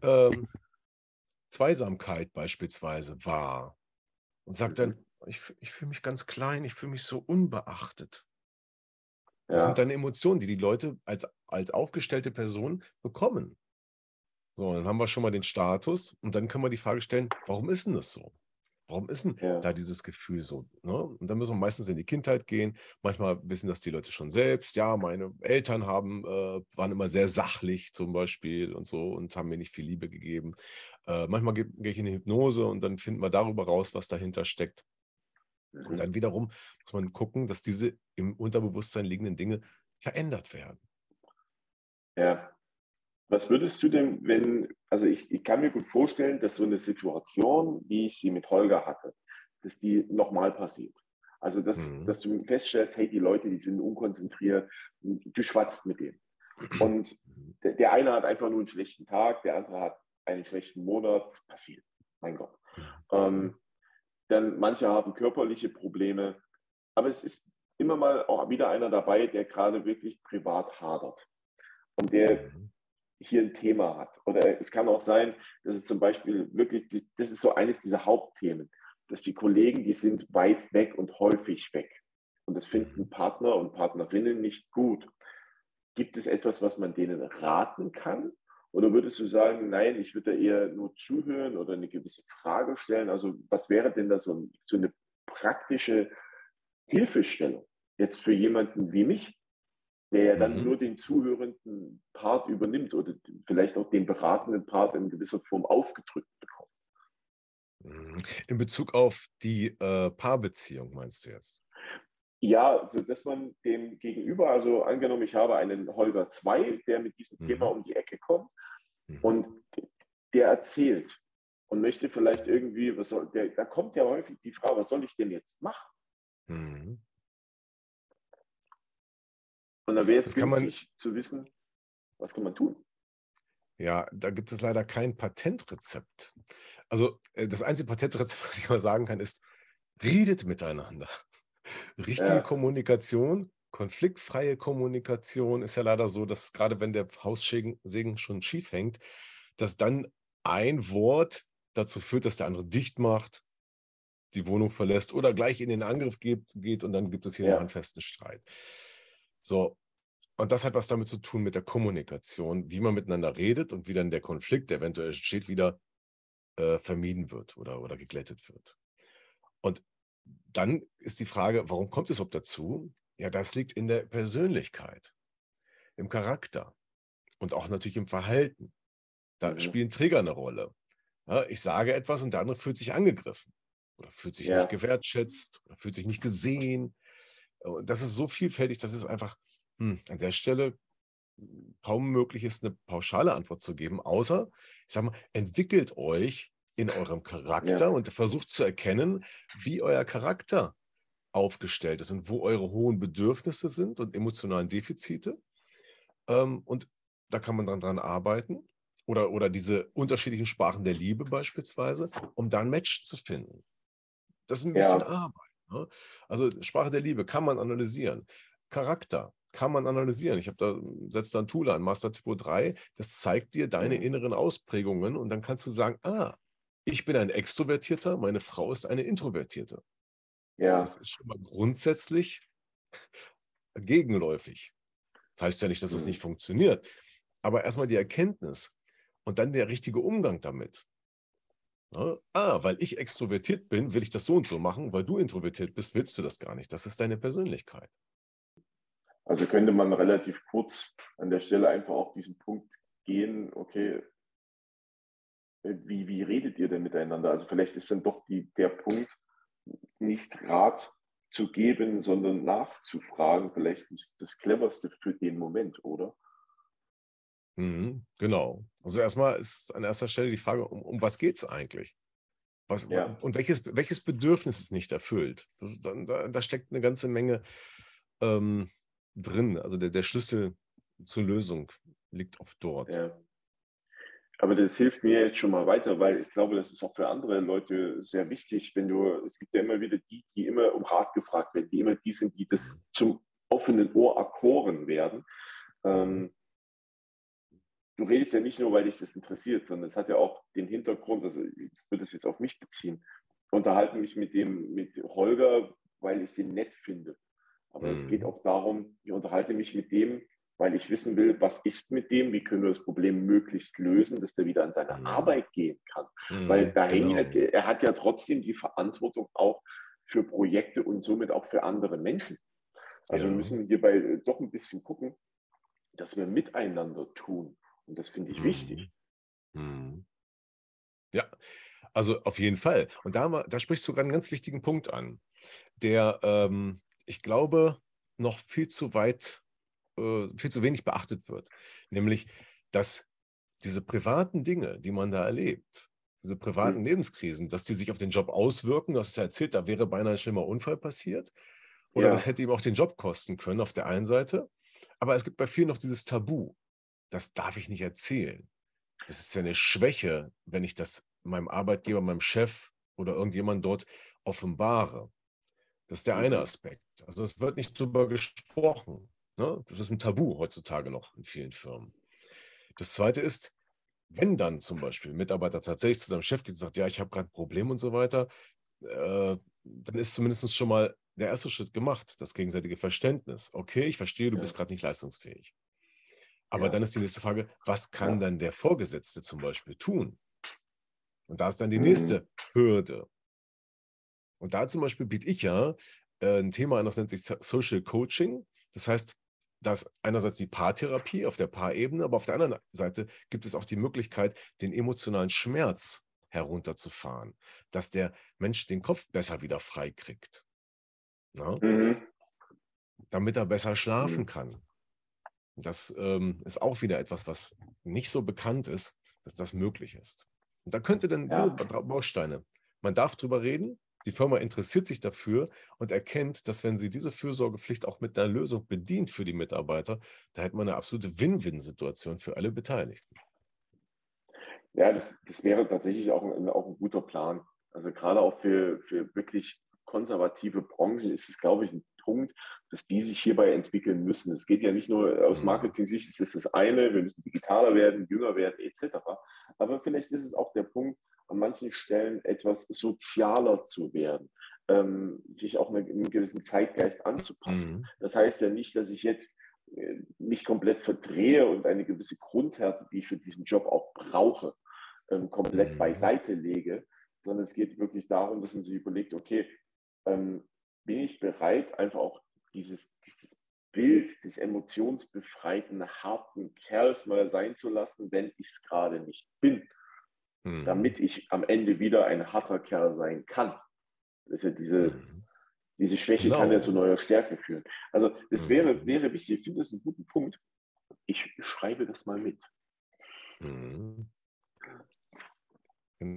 ähm, Zweisamkeit beispielsweise wahr und sagt dann, ich, füh- ich fühle mich ganz klein, ich fühle mich so unbeachtet. Das Ja. sind dann Emotionen, die die Leute als, als aufgestellte Person bekommen. So, dann haben wir schon mal den Status und dann können wir die Frage stellen, warum ist denn das so? Warum ist denn ja. da dieses Gefühl so? Ne? Und dann müssen wir meistens in die Kindheit gehen. Manchmal wissen das die Leute schon selbst. Ja, meine Eltern haben, äh, waren immer sehr sachlich zum Beispiel und so und haben mir nicht viel Liebe gegeben. Äh, manchmal gehe geh ich in die Hypnose und dann finden wir darüber raus, was dahinter steckt. Mhm. Und dann wiederum muss man gucken, dass diese im Unterbewusstsein liegenden Dinge verändert werden. Ja. Was würdest du denn, wenn, also ich, ich kann mir gut vorstellen, dass so eine Situation, wie ich sie mit Holger hatte, dass die nochmal passiert. Also, dass, mhm. dass du feststellst, hey, die Leute, die sind unkonzentriert, du schwatzt mit denen. Und mhm. der, der eine hat einfach nur einen schlechten Tag, der andere hat einen schlechten Monat, das passiert, mein Gott. Ähm, dann manche haben körperliche Probleme, aber es ist immer mal auch wieder einer dabei, der gerade wirklich privat hadert und der mhm. Hier ein Thema hat. Oder es kann auch sein, dass es zum Beispiel wirklich, das ist so eines dieser Hauptthemen, dass die Kollegen, die sind weit weg und häufig weg. Und das finden mhm. Partner und Partnerinnen nicht gut. Gibt es etwas, was man denen raten kann? Oder würdest du sagen, nein, ich würde eher nur zuhören oder eine gewisse Frage stellen? Also was wäre denn da so, so eine praktische Hilfestellung jetzt für jemanden wie mich, der ja dann mhm. nur den zuhörenden Part übernimmt oder vielleicht auch den beratenden Part in gewisser Form aufgedrückt bekommt? Mhm. In Bezug auf die äh, Paarbeziehung meinst du jetzt? Ja, also dass man dem gegenüber, also angenommen, ich habe einen Holger 2, der mit diesem mhm. Thema um die Ecke kommt mhm. und der erzählt und möchte vielleicht irgendwie, was soll, der, da kommt ja häufig die Frage, was soll ich denn jetzt machen? Mhm. Und da wäre es günstig man, zu wissen, was kann man tun. Ja, da gibt es leider kein Patentrezept. Also äh, das einzige Patentrezept, was ich mal sagen kann, ist, redet miteinander. Richtige ja. Kommunikation, konfliktfreie Kommunikation ist ja leider so, dass gerade wenn der Haussegen schon schief hängt, dass dann ein Wort dazu führt, dass der andere dicht macht, die Wohnung verlässt oder gleich in den Angriff geht, geht und dann gibt es hier ja. einen festen Streit. So, und das hat was damit zu tun mit der Kommunikation, wie man miteinander redet und wie dann der Konflikt, der eventuell entsteht, wieder äh, vermieden wird oder, oder geglättet wird. Und dann ist die Frage, warum kommt es überhaupt dazu? Ja, das liegt in der Persönlichkeit, im Charakter und auch natürlich im Verhalten. Da mhm. spielen Trigger eine Rolle. Ja, ich sage etwas und der andere fühlt sich angegriffen oder fühlt sich ja. nicht gewertschätzt oder fühlt sich nicht gesehen. Und das ist so vielfältig, dass es einfach hm, an der Stelle kaum möglich ist, eine pauschale Antwort zu geben, außer, ich sage mal, entwickelt euch in eurem Charakter ja. und versucht zu erkennen, wie euer Charakter aufgestellt ist und wo eure hohen Bedürfnisse sind und emotionalen Defizite. Ähm, und da kann man dann dran arbeiten. Oder, oder diese unterschiedlichen Sprachen der Liebe beispielsweise, um da ein Match zu finden. Das ist ein bisschen ja. Arbeit. Ne? Also Sprache der Liebe kann man analysieren. Charakter kann man analysieren. Ich habe da, setzt da ein Tool an, Master Typo 3, das zeigt dir deine mhm. inneren Ausprägungen und dann kannst du sagen, ah, ich bin ein Extrovertierter, meine Frau ist eine Introvertierte. Ja. Das ist schon mal grundsätzlich gegenläufig. Das heißt ja nicht, dass es das nicht funktioniert, aber erstmal die Erkenntnis und dann der richtige Umgang damit. Ne? ah, weil ich extrovertiert bin, will ich das so und so machen, weil du introvertiert bist, willst du das gar nicht. Das ist deine Persönlichkeit. Also könnte man relativ kurz an der Stelle einfach auf diesen Punkt gehen, okay, wie, wie redet ihr denn miteinander? Also vielleicht ist dann doch die, der Punkt, nicht Rat zu geben, sondern nachzufragen, vielleicht ist das cleverste für den Moment, oder? Mhm, genau. Also erstmal ist an erster Stelle die Frage, um, um was geht es eigentlich? Was, ja. Und welches, welches Bedürfnis ist nicht erfüllt? Das, da, da, steckt eine ganze Menge ähm, drin. Also der, der Schlüssel zur Lösung liegt oft dort. Ja. Aber das hilft mir jetzt schon mal weiter, weil ich glaube, das ist auch für andere Leute sehr wichtig, wenn du, es gibt ja immer wieder die, die immer um Rat gefragt werden, die immer die sind, die das zum offenen Ohr akkoren werden. Ähm, du redest ja nicht nur, weil dich das interessiert, sondern es hat ja auch den Hintergrund, also ich würde das jetzt auf mich beziehen, unterhalte mich mit dem, mit Holger, weil ich den nett finde. Aber mhm. es geht auch darum, ich unterhalte mich mit dem, weil ich wissen will, was ist mit dem, wie können wir das Problem möglichst lösen, dass der wieder an seine mhm. Arbeit gehen kann. Mhm, weil da genau. hängt, er hat ja trotzdem die Verantwortung auch für Projekte und somit auch für andere Menschen. Also ja. wir müssen hierbei doch ein bisschen gucken, dass wir miteinander tun. Und das finde ich mhm. wichtig. Mhm. Ja, also auf jeden Fall. Und da, da sprichst du sogar einen ganz wichtigen Punkt an, der, ähm, ich glaube, noch viel zu weit, äh, viel zu wenig beachtet wird. Nämlich, dass diese privaten Dinge, die man da erlebt, diese privaten mhm. Lebenskrisen, dass die sich auf den Job auswirken. Hast ja erzählt, da wäre beinahe ein schlimmer Unfall passiert. Oder ja. das hätte ihm auch den Job kosten können auf der einen Seite. Aber es gibt bei vielen noch dieses Tabu. Das darf ich nicht erzählen. Das ist ja eine Schwäche, wenn ich das meinem Arbeitgeber, meinem Chef oder irgendjemand dort offenbare. Das ist der eine mhm. Aspekt. Also es wird nicht darüber gesprochen. Ne? Das ist ein Tabu heutzutage noch in vielen Firmen. Das zweite ist, wenn dann zum Beispiel ein Mitarbeiter tatsächlich zu seinem Chef geht und sagt, ja, ich habe gerade ein Problem und so weiter, äh, dann ist zumindest schon mal der erste Schritt gemacht, das gegenseitige Verständnis. Okay, ich verstehe, du ja. bist gerade nicht leistungsfähig. Aber ja. dann ist die nächste Frage, was kann dann der Vorgesetzte zum Beispiel tun? Und da ist dann die mhm. nächste Hürde. Und da zum Beispiel biete ich ja äh, ein Thema an, das nennt sich Social Coaching. Das heißt, dass einerseits die Paartherapie auf der Paarebene, aber auf der anderen Seite gibt es auch die Möglichkeit, den emotionalen Schmerz herunterzufahren, dass der Mensch den Kopf besser wieder frei kriegt. Ne? Mhm. Damit er besser schlafen mhm. kann. Das ähm, ist auch wieder etwas, was nicht so bekannt ist, dass das möglich ist. Und da könnte dann ja. Bausteine. Man darf drüber reden, die Firma interessiert sich dafür und erkennt, dass wenn sie diese Fürsorgepflicht auch mit einer Lösung bedient für die Mitarbeiter, da hätte man eine absolute Win-Win-Situation für alle Beteiligten. Ja, das, das wäre tatsächlich auch ein, auch ein guter Plan. Also gerade auch für, für wirklich konservative Branchen ist es, glaube ich, ein Punkt, dass die sich hierbei entwickeln müssen. Es geht ja nicht nur aus mhm. Marketing-Sicht, es ist das eine, wir müssen digitaler werden, jünger werden, etc. Aber vielleicht ist es auch der Punkt, an manchen Stellen etwas sozialer zu werden, ähm, sich auch einem gewissen Zeitgeist anzupassen. Mhm. Das heißt ja nicht, dass ich jetzt äh, mich komplett verdrehe und eine gewisse Grundhärte, die ich für diesen Job auch brauche, ähm, komplett mhm. beiseite lege, sondern es geht wirklich darum, dass man sich überlegt, okay, ähm, bin ich bereit, einfach auch dieses, dieses Bild des emotionsbefreiten, harten Kerls mal sein zu lassen, wenn ich es gerade nicht bin, mhm. damit ich am Ende wieder ein harter Kerl sein kann. Das ist ja diese, mhm. diese Schwäche genau. kann ja zu neuer Stärke führen. Also das mhm. wäre, wäre wichtig, ich finde das einen guten Punkt. Ich schreibe das mal mit.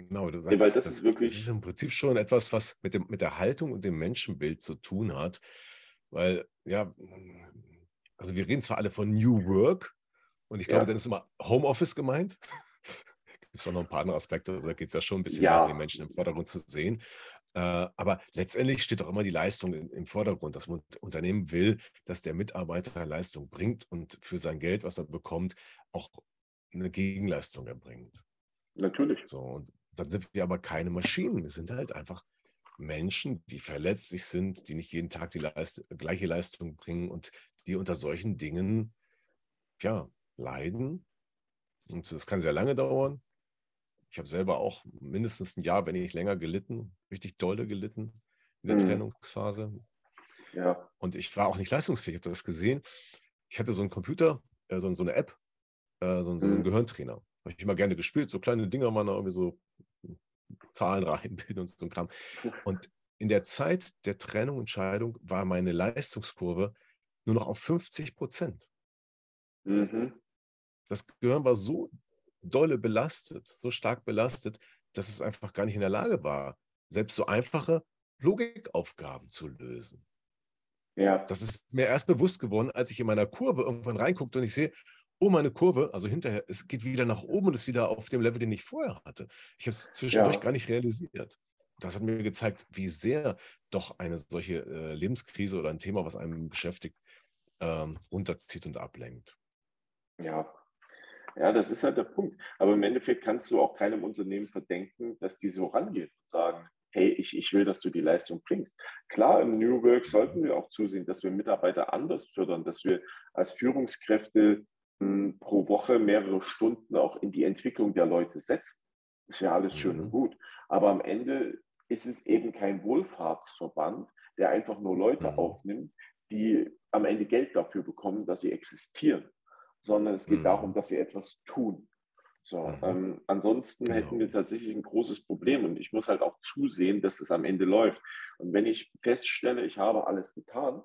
Genau, du sagst, ja, weil das, das, ist wirklich. Das ist im Prinzip schon etwas, was mit, dem, mit der Haltung und dem Menschenbild zu tun hat. Weil, ja, also wir reden zwar alle von New Work und ich glaube, ja. dann ist immer Homeoffice gemeint. Gibt es auch noch ein paar andere Aspekte, also da geht es ja schon ein bisschen ja. darum, die Menschen im Vordergrund zu sehen. Äh, aber letztendlich steht auch immer die Leistung im Vordergrund. Das Unternehmen will, dass der Mitarbeiter Leistung bringt und für sein Geld, was er bekommt, auch eine Gegenleistung erbringt. Natürlich. So, und dann sind wir aber keine Maschinen. Wir sind halt einfach Menschen, die verletzlich sind, die nicht jeden Tag die Leist gleiche Leistung bringen und die unter solchen Dingen ja, leiden. Und das kann sehr lange dauern. Ich habe selber auch mindestens ein Jahr, wenn nicht länger, gelitten, richtig dolle gelitten in der mhm. Trennungsphase. Ja. Und ich war auch nicht leistungsfähig. Ich habe das gesehen. Ich hatte so einen Computer, äh, so, so, eine App, äh, so, so einen mhm. Gehirntrainer. Habe ich immer gerne gespielt, so kleine Dinger waren da irgendwie so Zahlen reinbilden und so ein Kram. Und in der Zeit der Trennung und Scheidung war meine Leistungskurve nur noch auf 50 Prozent. Mhm. Das Gehirn war so dolle belastet, so stark belastet, dass es einfach gar nicht in der Lage war, selbst so einfache Logikaufgaben zu lösen. Ja. Das ist mir erst bewusst geworden, als ich in meiner Kurve irgendwann reinguckte und ich sehe, oh, meine Kurve, also hinterher, es geht wieder nach oben und ist wieder auf dem Level, den ich vorher hatte. Ich habe es zwischendurch ja. gar nicht realisiert. Das hat mir gezeigt, wie sehr doch eine solche äh, Lebenskrise oder ein Thema, was einen beschäftigt, ähm, runterzieht und ablenkt. Ja. Ja, das ist halt der Punkt. Aber im Endeffekt kannst du auch keinem Unternehmen verdenken, dass die so rangehen und sagen, hey, ich, ich will, dass du die Leistung bringst. Klar, im New Work sollten wir auch zusehen, dass wir Mitarbeiter anders fördern, dass wir als Führungskräfte pro Woche mehrere Stunden auch in die Entwicklung der Leute setzen. Ist ja alles schön und mhm. gut. Aber am Ende ist es eben kein Wohlfahrtsverband, der einfach nur Leute mhm. aufnimmt, die am Ende Geld dafür bekommen, dass sie existieren, sondern es geht mhm. darum, dass sie etwas tun. So, mhm. ähm, ansonsten genau. hätten wir tatsächlich ein großes Problem und ich muss halt auch zusehen, dass es am Ende läuft. Und wenn ich feststelle, ich habe alles getan,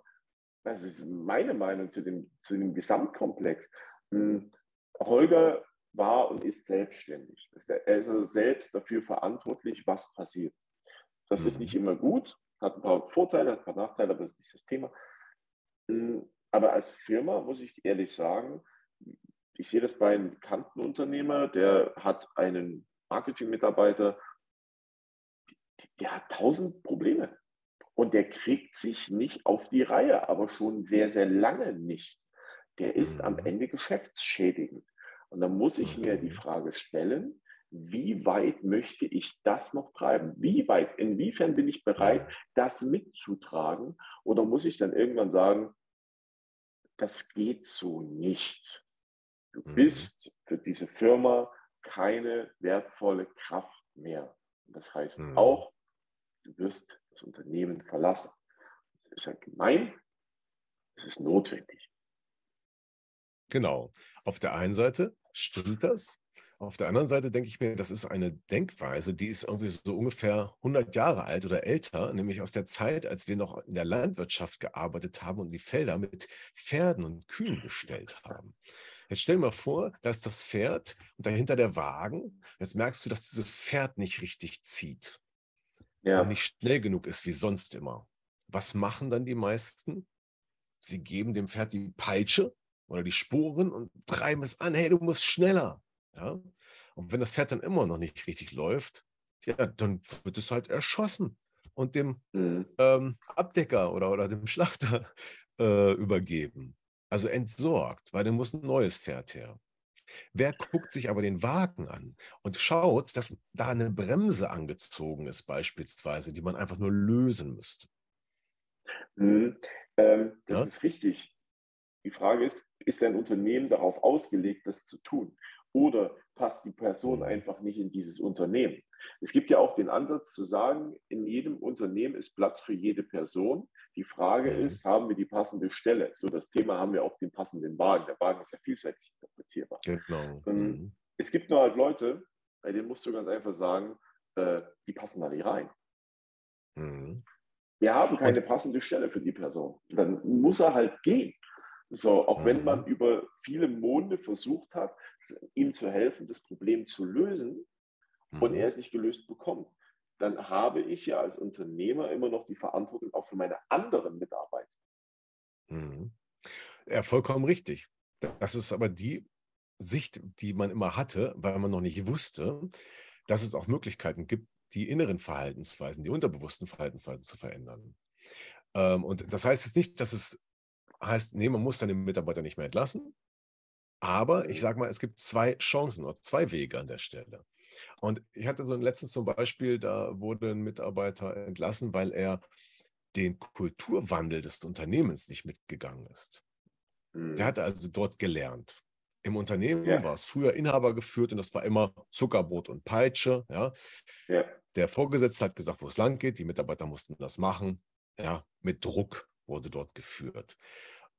das ist meine Meinung zu dem, zu dem Gesamtkomplex. Hm, Holger war und ist selbstständig. Er ist also selbst dafür verantwortlich, was passiert. Das mhm. ist nicht immer gut, hat ein paar Vorteile, hat ein paar Nachteile, aber das ist nicht das Thema. Hm, aber als Firma muss ich ehrlich sagen, ich sehe das bei einem bekannten Unternehmer, der hat einen Marketing-Mitarbeiter, der hat tausend Probleme und der kriegt sich nicht auf die Reihe, aber schon sehr, sehr lange nicht. Der ist am mhm. Ende geschäftsschädigend. Und dann muss ich mir die mhm. Frage stellen, wie weit möchte ich das noch treiben? Wie weit, inwiefern bin ich bereit, das mitzutragen? Oder muss ich dann irgendwann sagen, das geht so nicht. Du mhm. bist für diese Firma keine wertvolle Kraft mehr. Das heißt auch, du wirst das Unternehmen verlassen. Das ist ja gemein, es ist notwendig. Genau. Auf der einen Seite stimmt das. Auf der anderen Seite denke ich mir, das ist eine Denkweise, die ist irgendwie so ungefähr 100 Jahre alt oder älter, nämlich aus der Zeit, als wir noch in der Landwirtschaft gearbeitet haben und die Felder mit Pferden und Kühen bestellt haben. Jetzt stell dir mal vor, da ist das Pferd und dahinter der Wagen. Jetzt merkst du, dass dieses Pferd nicht richtig zieht. Ja. Nicht schnell genug ist wie sonst immer. Was machen dann die meisten? Sie geben dem Pferd die Peitsche oder die Sporen und treiben es an. Hey, du musst schneller. Ja? Und wenn das Pferd dann immer noch nicht richtig läuft, ja, dann wird es halt erschossen und dem mhm. ähm, Abdecker oder, oder dem Schlachter äh, übergeben. Also entsorgt, weil dann muss ein neues Pferd her. Wer guckt sich aber den Wagen an und schaut, dass da eine Bremse angezogen ist, beispielsweise, die man einfach nur lösen müsste? Mhm. Ähm, das ja? ist richtig. Die Frage ist, ist dein Unternehmen darauf ausgelegt, das zu tun? Oder passt die Person mhm. einfach nicht in dieses Unternehmen? Es gibt ja auch den Ansatz zu sagen, in jedem Unternehmen ist Platz für jede Person. Die Frage mhm. ist, haben wir die passende Stelle? So, das Thema haben wir auch den passenden Wagen. Der Wagen ist ja vielseitig interpretierbar. Genau. Ähm, mhm. Es gibt nur halt Leute, bei denen musst du ganz einfach sagen, äh, die passen da nicht rein. Mhm. Wir haben keine passende Stelle für die Person. Dann muss er halt gehen. So, auch wenn man mhm. über viele Monde versucht hat, ihm zu helfen, das Problem zu lösen und mhm. er es nicht gelöst bekommt, dann habe ich ja als Unternehmer immer noch die Verantwortung auch für meine anderen Mitarbeiter. Mhm. Ja, vollkommen richtig. Das ist aber die Sicht, die man immer hatte, weil man noch nicht wusste, dass es auch Möglichkeiten gibt, die inneren Verhaltensweisen, die unterbewussten Verhaltensweisen zu verändern. Ähm, und das heißt jetzt nicht, dass es heißt, nee, man muss dann den Mitarbeiter nicht mehr entlassen. Aber ich sage mal, es gibt zwei Chancen oder zwei Wege an der Stelle. Und ich hatte so letztens zum Beispiel, da wurde ein Mitarbeiter entlassen, weil er den Kulturwandel des Unternehmens nicht mitgegangen ist. Mhm. Der hatte also dort gelernt. Im Unternehmen ja. war es früher Inhaber geführt und das war immer Zuckerbrot und Peitsche. Ja. ja. Der Vorgesetzte hat gesagt, wo es lang geht. Die Mitarbeiter mussten das machen. Ja, mit Druck wurde dort geführt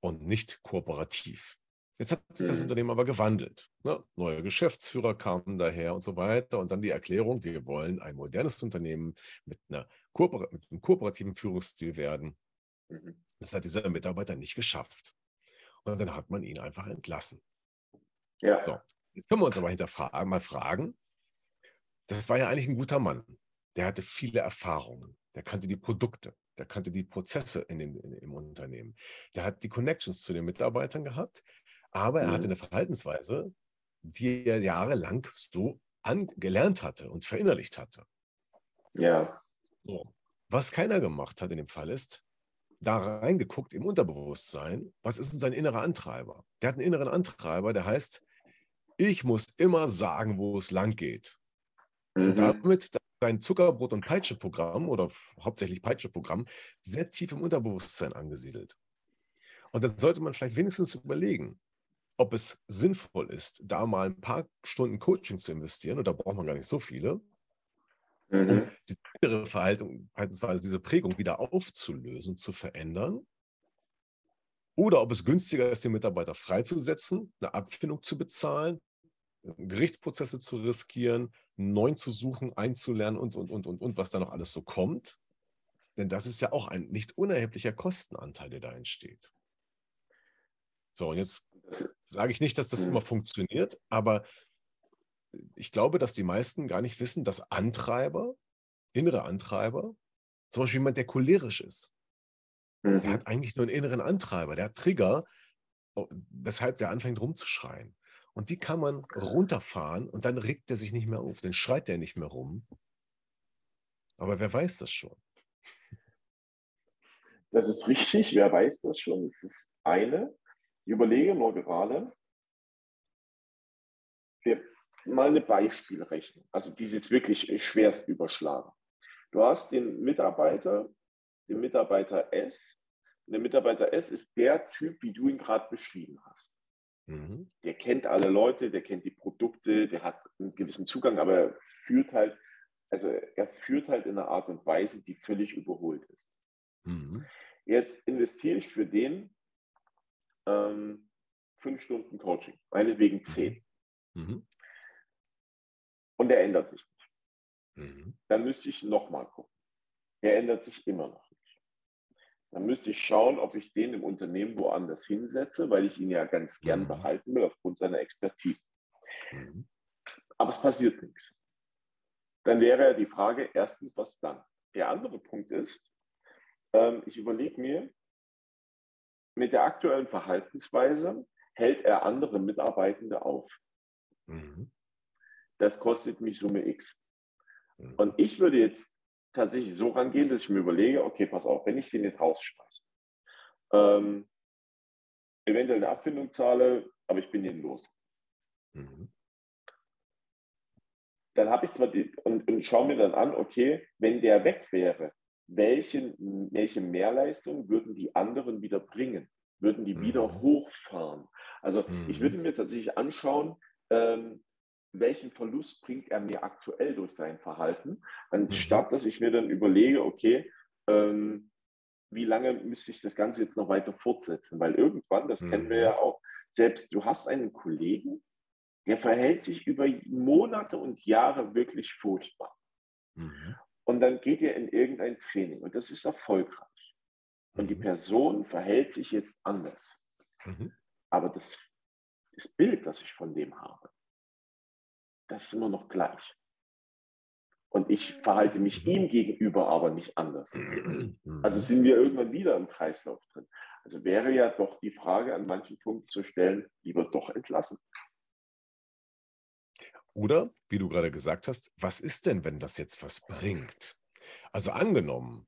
und nicht kooperativ. Jetzt hat sich das mhm. Unternehmen aber gewandelt. Ne? Neue Geschäftsführer kamen daher und so weiter. Und dann die Erklärung, wir wollen ein modernes Unternehmen mit, einer Kooper mit einem kooperativen Führungsstil werden. Mhm. Das hat dieser Mitarbeiter nicht geschafft. Und dann hat man ihn einfach entlassen. Ja. So, jetzt können wir uns aber hinterfragen, mal fragen, das war ja eigentlich ein guter Mann. Der hatte viele Erfahrungen. Der kannte die Produkte. Der kannte die Prozesse in dem, in, im Unternehmen. Der hat die Connections zu den Mitarbeitern gehabt. Aber er hatte mhm. eine Verhaltensweise, die er jahrelang so gelernt hatte und verinnerlicht hatte. Ja. So. Was keiner gemacht hat in dem Fall ist, da reingeguckt im Unterbewusstsein, was ist denn sein innerer Antreiber? Der hat einen inneren Antreiber, der heißt, ich muss immer sagen, wo es lang geht. Mhm. Und damit dein Zuckerbrot- und Peitsche-Programm oder hauptsächlich Peitsche-Programm sehr tief im Unterbewusstsein angesiedelt. Und dann sollte man vielleicht wenigstens überlegen, ob es sinnvoll ist, da mal ein paar Stunden Coaching zu investieren, und da braucht man gar nicht so viele, mhm. um diese innere Verhaltensweise, diese Prägung wieder aufzulösen, zu verändern. Oder ob es günstiger ist, den Mitarbeiter freizusetzen, eine Abfindung zu bezahlen, Gerichtsprozesse zu riskieren, neuen zu suchen, einzulernen und, und, und, und, und, was da noch alles so kommt. Denn das ist ja auch ein nicht unerheblicher Kostenanteil, der da entsteht. So, und jetzt sage ich nicht, dass das immer funktioniert, aber ich glaube, dass die meisten gar nicht wissen, dass Antreiber, innere Antreiber, zum Beispiel jemand, der cholerisch ist, mhm. der hat eigentlich nur einen inneren Antreiber, der hat Trigger, oh, weshalb der anfängt rumzuschreien. Und die kann man runterfahren und dann regt er sich nicht mehr auf, dann schreit er nicht mehr rum. Aber wer weiß das schon? Das ist richtig, wer weiß das schon? Das ist eine. Ich überlege nur gerade, wir mal eine Beispielrechnung, also dieses wirklich schwerst überschlagen. Du hast den Mitarbeiter, den Mitarbeiter S. Und der Mitarbeiter S ist der Typ, wie du ihn gerade beschrieben hast. Mhm. Der kennt alle Leute, der kennt die Produkte, der hat einen gewissen Zugang, aber er führt halt, also er führt halt in einer Art und Weise, die völlig überholt ist. Mhm. Jetzt investiere ich für den ähm, fünf Stunden Coaching, meinetwegen mhm. zehn. Mhm. Und er ändert sich nicht. Mhm. Dann müsste ich nochmal gucken. Er ändert sich immer noch. Dann müsste ich schauen, ob ich den im Unternehmen woanders hinsetze, weil ich ihn ja ganz gern mhm. behalten will aufgrund seiner Expertise. Mhm. Aber es passiert nichts. Dann wäre ja die Frage, erstens, was dann? Der andere Punkt ist, ähm, ich überlege mir, mit der aktuellen Verhaltensweise hält er andere Mitarbeitende auf. Mhm. Das kostet mich Summe X. Mhm. Und ich würde jetzt tatsächlich so rangehen, dass ich mir überlege, okay, pass auf, wenn ich den jetzt rausschmeiße, ähm, eventuell eine Abfindung zahle, aber ich bin den los. Mhm. Dann habe ich zwar die, und, und schaue mir dann an, okay, wenn der weg wäre, welche, welche Mehrleistung würden die anderen wieder bringen? Würden die wieder mhm. hochfahren? Also mhm. ich würde mir tatsächlich anschauen, ähm, welchen Verlust bringt er mir aktuell durch sein Verhalten, anstatt mhm. dass ich mir dann überlege, okay, ähm, wie lange müsste ich das Ganze jetzt noch weiter fortsetzen? Weil irgendwann, das mhm. kennen wir ja mhm. auch, selbst du hast einen Kollegen, der verhält sich über Monate und Jahre wirklich furchtbar. Mhm. Und dann geht er in irgendein Training und das ist erfolgreich. Und die mhm. Person verhält sich jetzt anders. Mhm. Aber das, das Bild, das ich von dem habe, das ist immer noch gleich. Und ich verhalte mich mhm. ihm gegenüber aber nicht anders. Also sind wir irgendwann wieder im Kreislauf drin. Also wäre ja doch die Frage an manchen Punkten zu stellen, lieber doch entlassen. Oder, wie du gerade gesagt hast, was ist denn, wenn das jetzt was bringt? Also angenommen,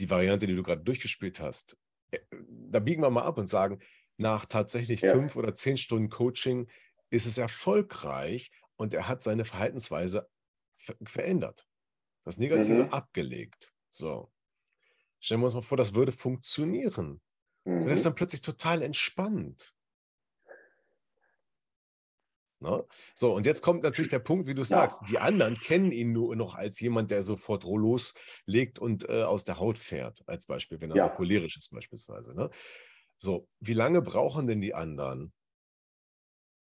die Variante, die du gerade durchgespielt hast, äh, da biegen wir mal ab und sagen, nach tatsächlich ja. fünf oder zehn Stunden Coaching ist es erfolgreich und er hat seine Verhaltensweise verändert. Das Negative mhm. abgelegt. So. Stellen wir uns mal vor, das würde funktionieren. Mhm. Und er ist dann plötzlich total entspannt. Ne? So, und jetzt kommt natürlich der Punkt, wie du ja. sagst, die anderen kennen ihn nur noch als jemand, der sofort loslegt und äh, aus der Haut fährt, als Beispiel, wenn er ja. so cholerisch ist beispielsweise. Ne? So, wie lange brauchen denn die anderen,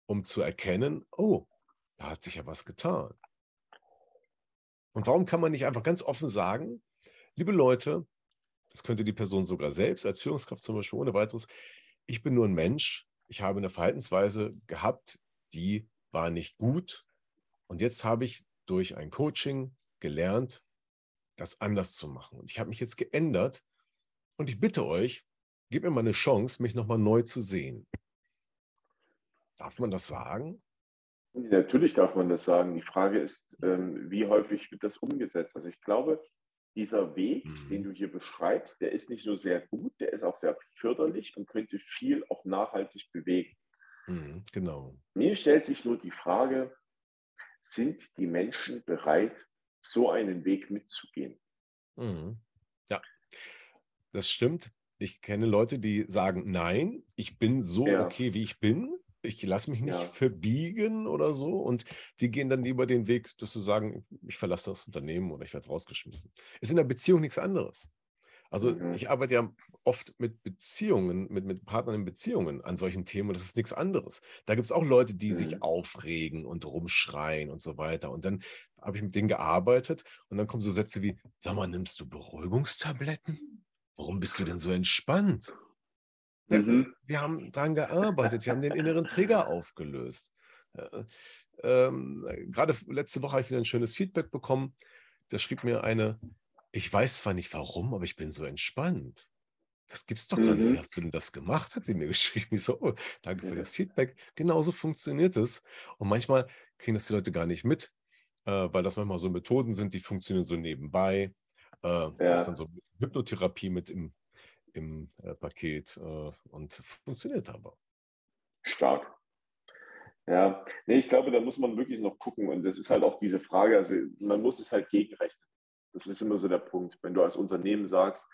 um zu erkennen, oh, da hat sich ja was getan. Und warum kann man nicht einfach ganz offen sagen, liebe Leute, das könnte die Person sogar selbst als Führungskraft zum Beispiel ohne weiteres, ich bin nur ein Mensch, ich habe eine Verhaltensweise gehabt, die war nicht gut. Und jetzt habe ich durch ein Coaching gelernt, das anders zu machen. Und ich habe mich jetzt geändert. Und ich bitte euch, gebt mir mal eine Chance, mich nochmal neu zu sehen. Darf man das sagen? Natürlich darf man das sagen. Die Frage ist, ähm, wie häufig wird das umgesetzt? Also ich glaube, dieser Weg, mhm. den du hier beschreibst, der ist nicht nur sehr gut, der ist auch sehr förderlich und könnte viel auch nachhaltig bewegen. Mhm, genau. Mir stellt sich nur die Frage, sind die Menschen bereit so einen Weg mitzugehen. Mhm. Ja, das stimmt. Ich kenne Leute, die sagen, nein, ich bin so Ja, okay, wie ich bin. Ich lasse mich nicht ja, verbiegen oder so. Und die gehen dann lieber den Weg, dass sie sagen, ich verlasse das Unternehmen oder ich werde rausgeschmissen. Ist in der Beziehung nichts anderes. Also mhm, ich arbeite ja oft mit Beziehungen, mit, mit Partnern in Beziehungen an solchen Themen und das ist nichts anderes. Da gibt es auch Leute, die sich mhm, aufregen und rumschreien und so weiter. Und dann habe ich mit denen gearbeitet und dann kommen so Sätze wie, sag mal, nimmst du Beruhigungstabletten? Warum bist du denn so entspannt? Ja, mhm, wir haben daran gearbeitet, wir haben den inneren Trigger aufgelöst. Äh, ähm, gerade letzte Woche habe ich wieder ein schönes Feedback bekommen. Da schrieb mir eine, ich weiß zwar nicht warum, aber ich bin so entspannt. Das gibt's doch gar nicht. Wie mhm, hast du denn das gemacht? Hat sie mir geschrieben. Ich so, oh, danke für ja, das Feedback. Genauso funktioniert es. Und manchmal kriegen das die Leute gar nicht mit, äh, weil das manchmal so Methoden sind, die funktionieren so nebenbei. Äh, da ist dann ja, so ein bisschen Hypnotherapie mit im, im äh, Paket äh, und funktioniert aber. stark. Ja, nee, ich glaube, da muss man wirklich noch gucken. Und das ist halt auch diese Frage, also man muss es halt gegenrechnen. Das ist immer so der Punkt. Wenn du als Unternehmen sagst,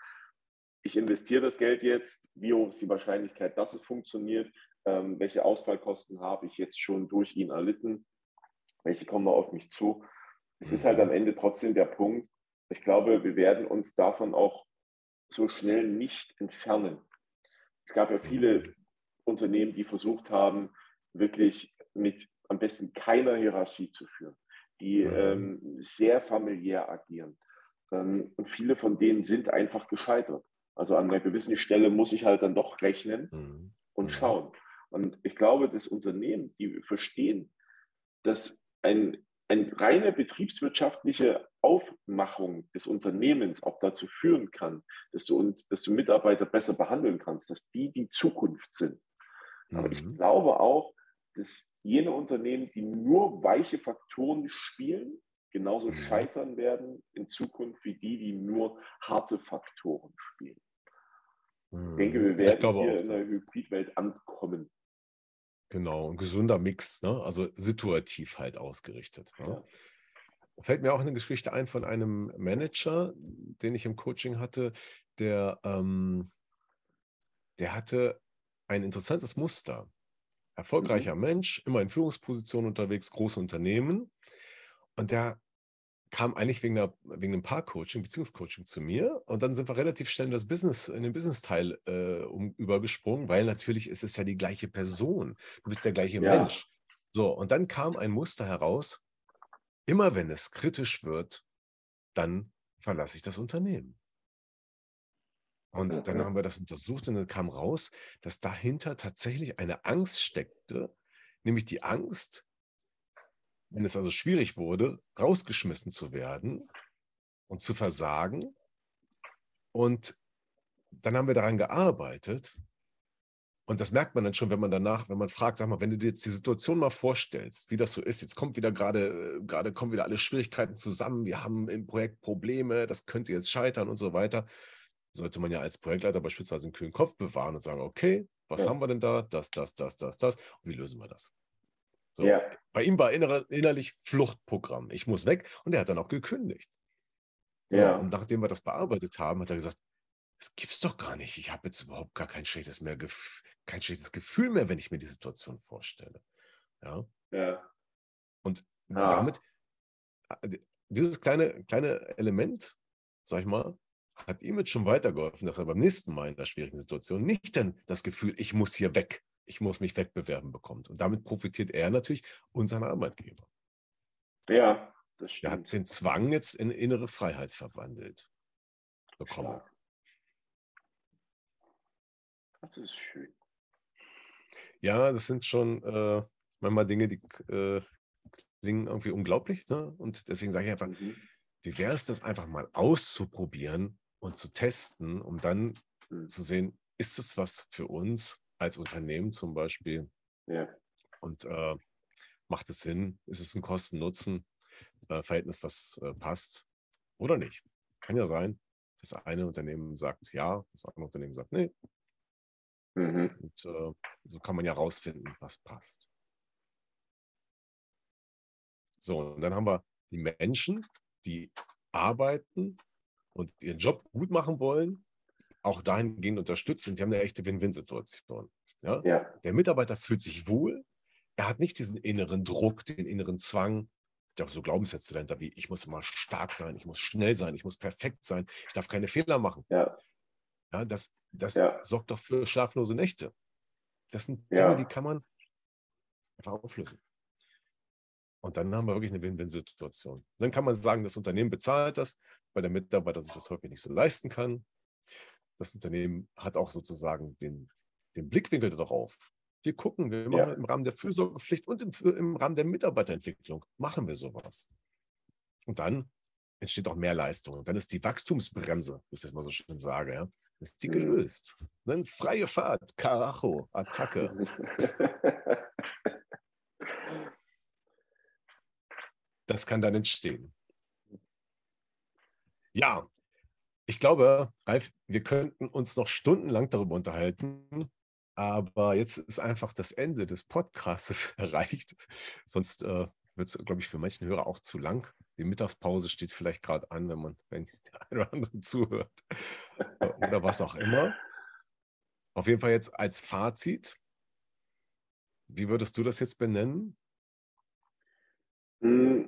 ich investiere das Geld jetzt, wie hoch ist die Wahrscheinlichkeit, dass es funktioniert, ähm, welche Ausfallkosten habe ich jetzt schon durch ihn erlitten, welche kommen noch auf mich zu. Es ist halt Mhm. am Ende trotzdem der Punkt, ich glaube, wir werden uns davon auch so schnell nicht entfernen. Es gab ja viele. Unternehmen, die versucht haben, wirklich mit am besten keiner Hierarchie zu führen, die Mhm. ähm, sehr familiär agieren. Ähm, und viele von denen sind einfach gescheitert. Also an einer gewissen Stelle muss ich halt dann doch rechnen Mhm. und Mhm. schauen. Und ich glaube, das Unternehmen, die verstehen, dass ein, eine reine betriebswirtschaftliche Aufmachung des Unternehmens auch dazu führen kann, dass du, und, dass du Mitarbeiter besser behandeln kannst, dass die die Zukunft sind. Aber ich Mhm. glaube auch, dass jene Unternehmen, die nur weiche Faktoren spielen, genauso Mhm. scheitern werden in Zukunft wie die, die nur harte Faktoren spielen. Ich denke, Mhm. wir ich werden hier auch. in der Hybridwelt ankommen. Genau, ein gesunder Mix, ne? Also situativ halt ausgerichtet. Ne? Fällt mir auch eine Geschichte ein von einem Manager, den ich im Coaching hatte, der, ähm, der hatte ein interessantes Muster. Erfolgreicher Mhm. Mensch, immer in Führungspositionen unterwegs, große Unternehmen. Und der kam eigentlich wegen, einer, wegen einem Paar-Coaching, Beziehungscoaching zu mir. Und dann sind wir relativ schnell in das Business, in den Business-Teil äh, um, übergesprungen, weil natürlich ist es ja die gleiche Person. Du bist der gleiche Ja. Mensch. So, und dann kam ein Muster heraus, immer wenn es kritisch wird, dann verlasse ich das Unternehmen. Und dann haben wir das untersucht und dann kam raus, dass dahinter tatsächlich eine Angst steckte, nämlich die Angst, wenn es also schwierig wurde, rausgeschmissen zu werden und zu versagen. Und dann haben wir daran gearbeitet. Und das merkt man dann schon, wenn man danach, wenn man fragt, sag mal, wenn du dir jetzt die Situation mal vorstellst, wie das so ist, jetzt kommt wieder gerade, äh, gerade kommen wieder alle Schwierigkeiten zusammen, wir haben im Projekt Probleme, das könnte jetzt scheitern und so weiter, sollte man ja als Projektleiter beispielsweise einen kühlen Kopf bewahren und sagen, okay, was Ja. haben wir denn da? Das, das, das, das, das. Und wie lösen wir das? So. Ja. Bei ihm war inner, innerlich Fluchtprogramm. Ich muss weg. Und er hat dann auch gekündigt. Ja. und nachdem wir das bearbeitet haben, hat er gesagt, das gibt's doch gar nicht. Ich habe jetzt überhaupt gar kein schlechtes, mehr kein schlechtes Gefühl mehr, wenn ich mir die Situation vorstelle. Ja. Ja. Und Ah. damit, äh, dieses kleine, kleine Element, sag ich mal, hat ihm jetzt schon weitergeholfen, dass er beim nächsten Mal in der schwierigen Situation nicht dann das Gefühl, ich muss hier weg, ich muss mich wegbewerben bekommt. Und damit profitiert er natürlich und sein Arbeitgeber. Ja, das Er hat stimmt. den Zwang jetzt in innere Freiheit verwandelt bekommen. Stark. Das ist schön. Ja, das sind schon äh, manchmal Dinge, die äh, klingen irgendwie unglaublich. Ne? Und deswegen sage ich einfach, Mhm. wie wäre es das einfach mal auszuprobieren und zu testen, um dann Mhm. zu sehen, ist es was für uns als Unternehmen zum Beispiel Ja. und äh, macht es Sinn? Ist es ein Kosten-Nutzen-Verhältnis, was äh, passt oder nicht? Kann ja sein, das eine Unternehmen sagt ja, das andere Unternehmen sagt nee. Mhm. Und äh, so kann man ja rausfinden, was passt. So, und dann haben wir die Menschen, die arbeiten und ihren Job gut machen wollen, auch dahingehend unterstützen. Die haben eine echte Win-Win-Situation. Ja? ja? Der Mitarbeiter fühlt sich wohl, er hat nicht diesen inneren Druck, den inneren Zwang, der so Glaubenssätze dahinter wie, ich muss immer stark sein, ich muss schnell sein, ich muss perfekt sein, ich darf keine Fehler machen. Ja. Ja, das das ja. sorgt doch für schlaflose Nächte. Das sind Dinge, die kann man einfach auflösen. Und dann haben wir wirklich eine Win-Win-Situation. Dann kann man sagen, das Unternehmen bezahlt das, weil der Mitarbeiter sich das häufig nicht so leisten kann. Das Unternehmen hat auch sozusagen den, den Blickwinkel darauf. Wir gucken, wir machen ja. im Rahmen der Fürsorgepflicht und im, im Rahmen der Mitarbeiterentwicklung machen wir sowas. Und dann entsteht auch mehr Leistung. Und dann ist die Wachstumsbremse, wie ich das mal so schön sage, ja, ist die mhm. gelöst. Dann freie Fahrt, Karacho, Attacke. das kann dann entstehen. Ja, ich glaube, Ralf, wir könnten uns noch stundenlang darüber unterhalten, aber jetzt ist einfach das Ende des Podcasts erreicht. Sonst äh, wird es, glaube ich, für manchen Hörer auch zu lang. Die Mittagspause steht vielleicht gerade an, wenn man, wenn der eine oder andere zuhört oder was auch immer. Auf jeden Fall jetzt als Fazit. Wie würdest du das jetzt benennen? Hm,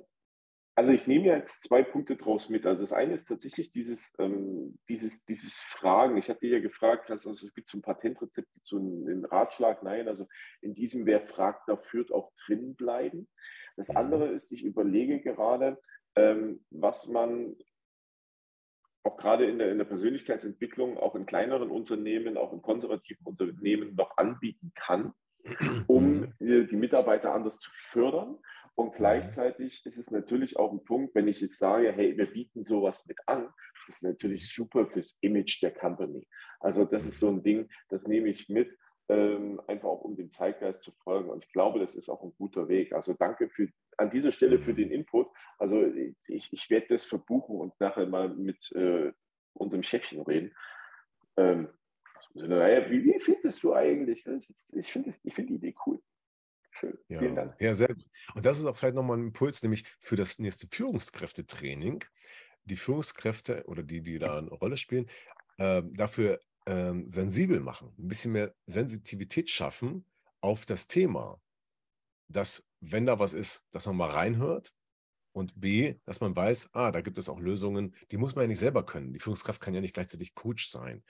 also ich nehme jetzt zwei Punkte draus mit. Also das eine ist tatsächlich dieses, ähm, dieses, dieses Fragen. Ich hatte dir ja gefragt, also es gibt so ein Patentrezepte zu einem Ratschlag. Nein, also in diesem Wer fragt, da führt auch drin bleiben. Das mhm. andere ist, ich überlege gerade, ähm, was man auch gerade in der, in der Persönlichkeitsentwicklung, auch in kleineren Unternehmen, auch in konservativen Unternehmen noch anbieten kann, um mhm. die Mitarbeiter anders zu fördern. Und mhm. gleichzeitig ist es natürlich auch ein Punkt, wenn ich jetzt sage, hey, wir bieten sowas mit an, das ist natürlich super fürs Image der Company. Also das ist so ein Ding, das nehme ich mit ähm, einfach auch um dem Zeitgeist zu folgen. Und ich glaube, das ist auch ein guter Weg. Also danke für, an dieser Stelle für den Input. Also ich, ich werde das verbuchen und nachher mal mit äh, unserem Chefchen reden. Ähm, naja, wie, wie, findest du eigentlich? Ist, ich finde find die Idee cool. Schön. Ja. Vielen Dank. Ja, sehr gut. Und das ist auch vielleicht nochmal ein Impuls, nämlich für das nächste Führungskräftetraining. Die Führungskräfte oder die, die da eine Rolle spielen, äh, dafür ähm, sensibel machen, ein bisschen mehr Sensitivität schaffen auf das Thema. Dass, wenn da was ist, dass man mal reinhört und B, dass man weiß, ah, da gibt es auch Lösungen, die muss man ja nicht selber können. Die Führungskraft kann ja nicht gleichzeitig Coach sein.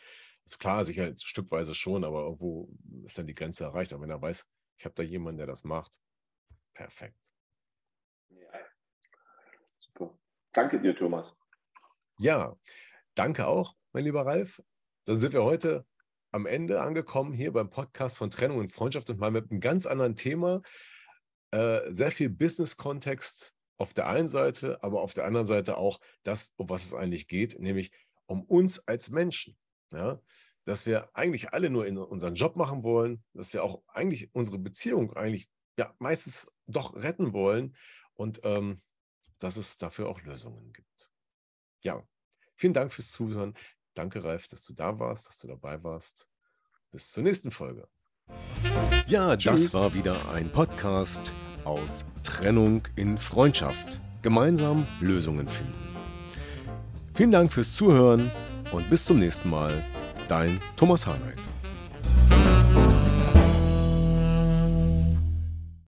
Also klar, sicher stückweise schon, aber irgendwo ist dann die Grenze erreicht. Aber wenn er weiß, ich habe da jemanden, der das macht, perfekt. Ja. Super. Danke dir, Thomas. Ja, danke auch, mein lieber Ralf. Dann sind wir heute am Ende angekommen hier beim Podcast von Trennung und Freundschaft und mal mit einem ganz anderen Thema. Äh, sehr viel Business-Kontext auf der einen Seite, aber auf der anderen Seite auch das, um was es eigentlich geht, nämlich um uns als Menschen. Ja? Dass wir eigentlich alle nur in unseren Job machen wollen, dass wir auch eigentlich unsere Beziehung eigentlich ja meistens doch retten wollen und ähm, dass es dafür auch Lösungen gibt. Ja, vielen Dank fürs Zuhören. Danke, Ralf, dass du da warst, dass du dabei warst. Bis zur nächsten Folge. Ja, Tschüss. das war wieder ein Podcast aus Trennung in Freundschaft. Gemeinsam Lösungen finden. Vielen Dank fürs Zuhören und bis zum nächsten Mal. Dein Thomas Harnight.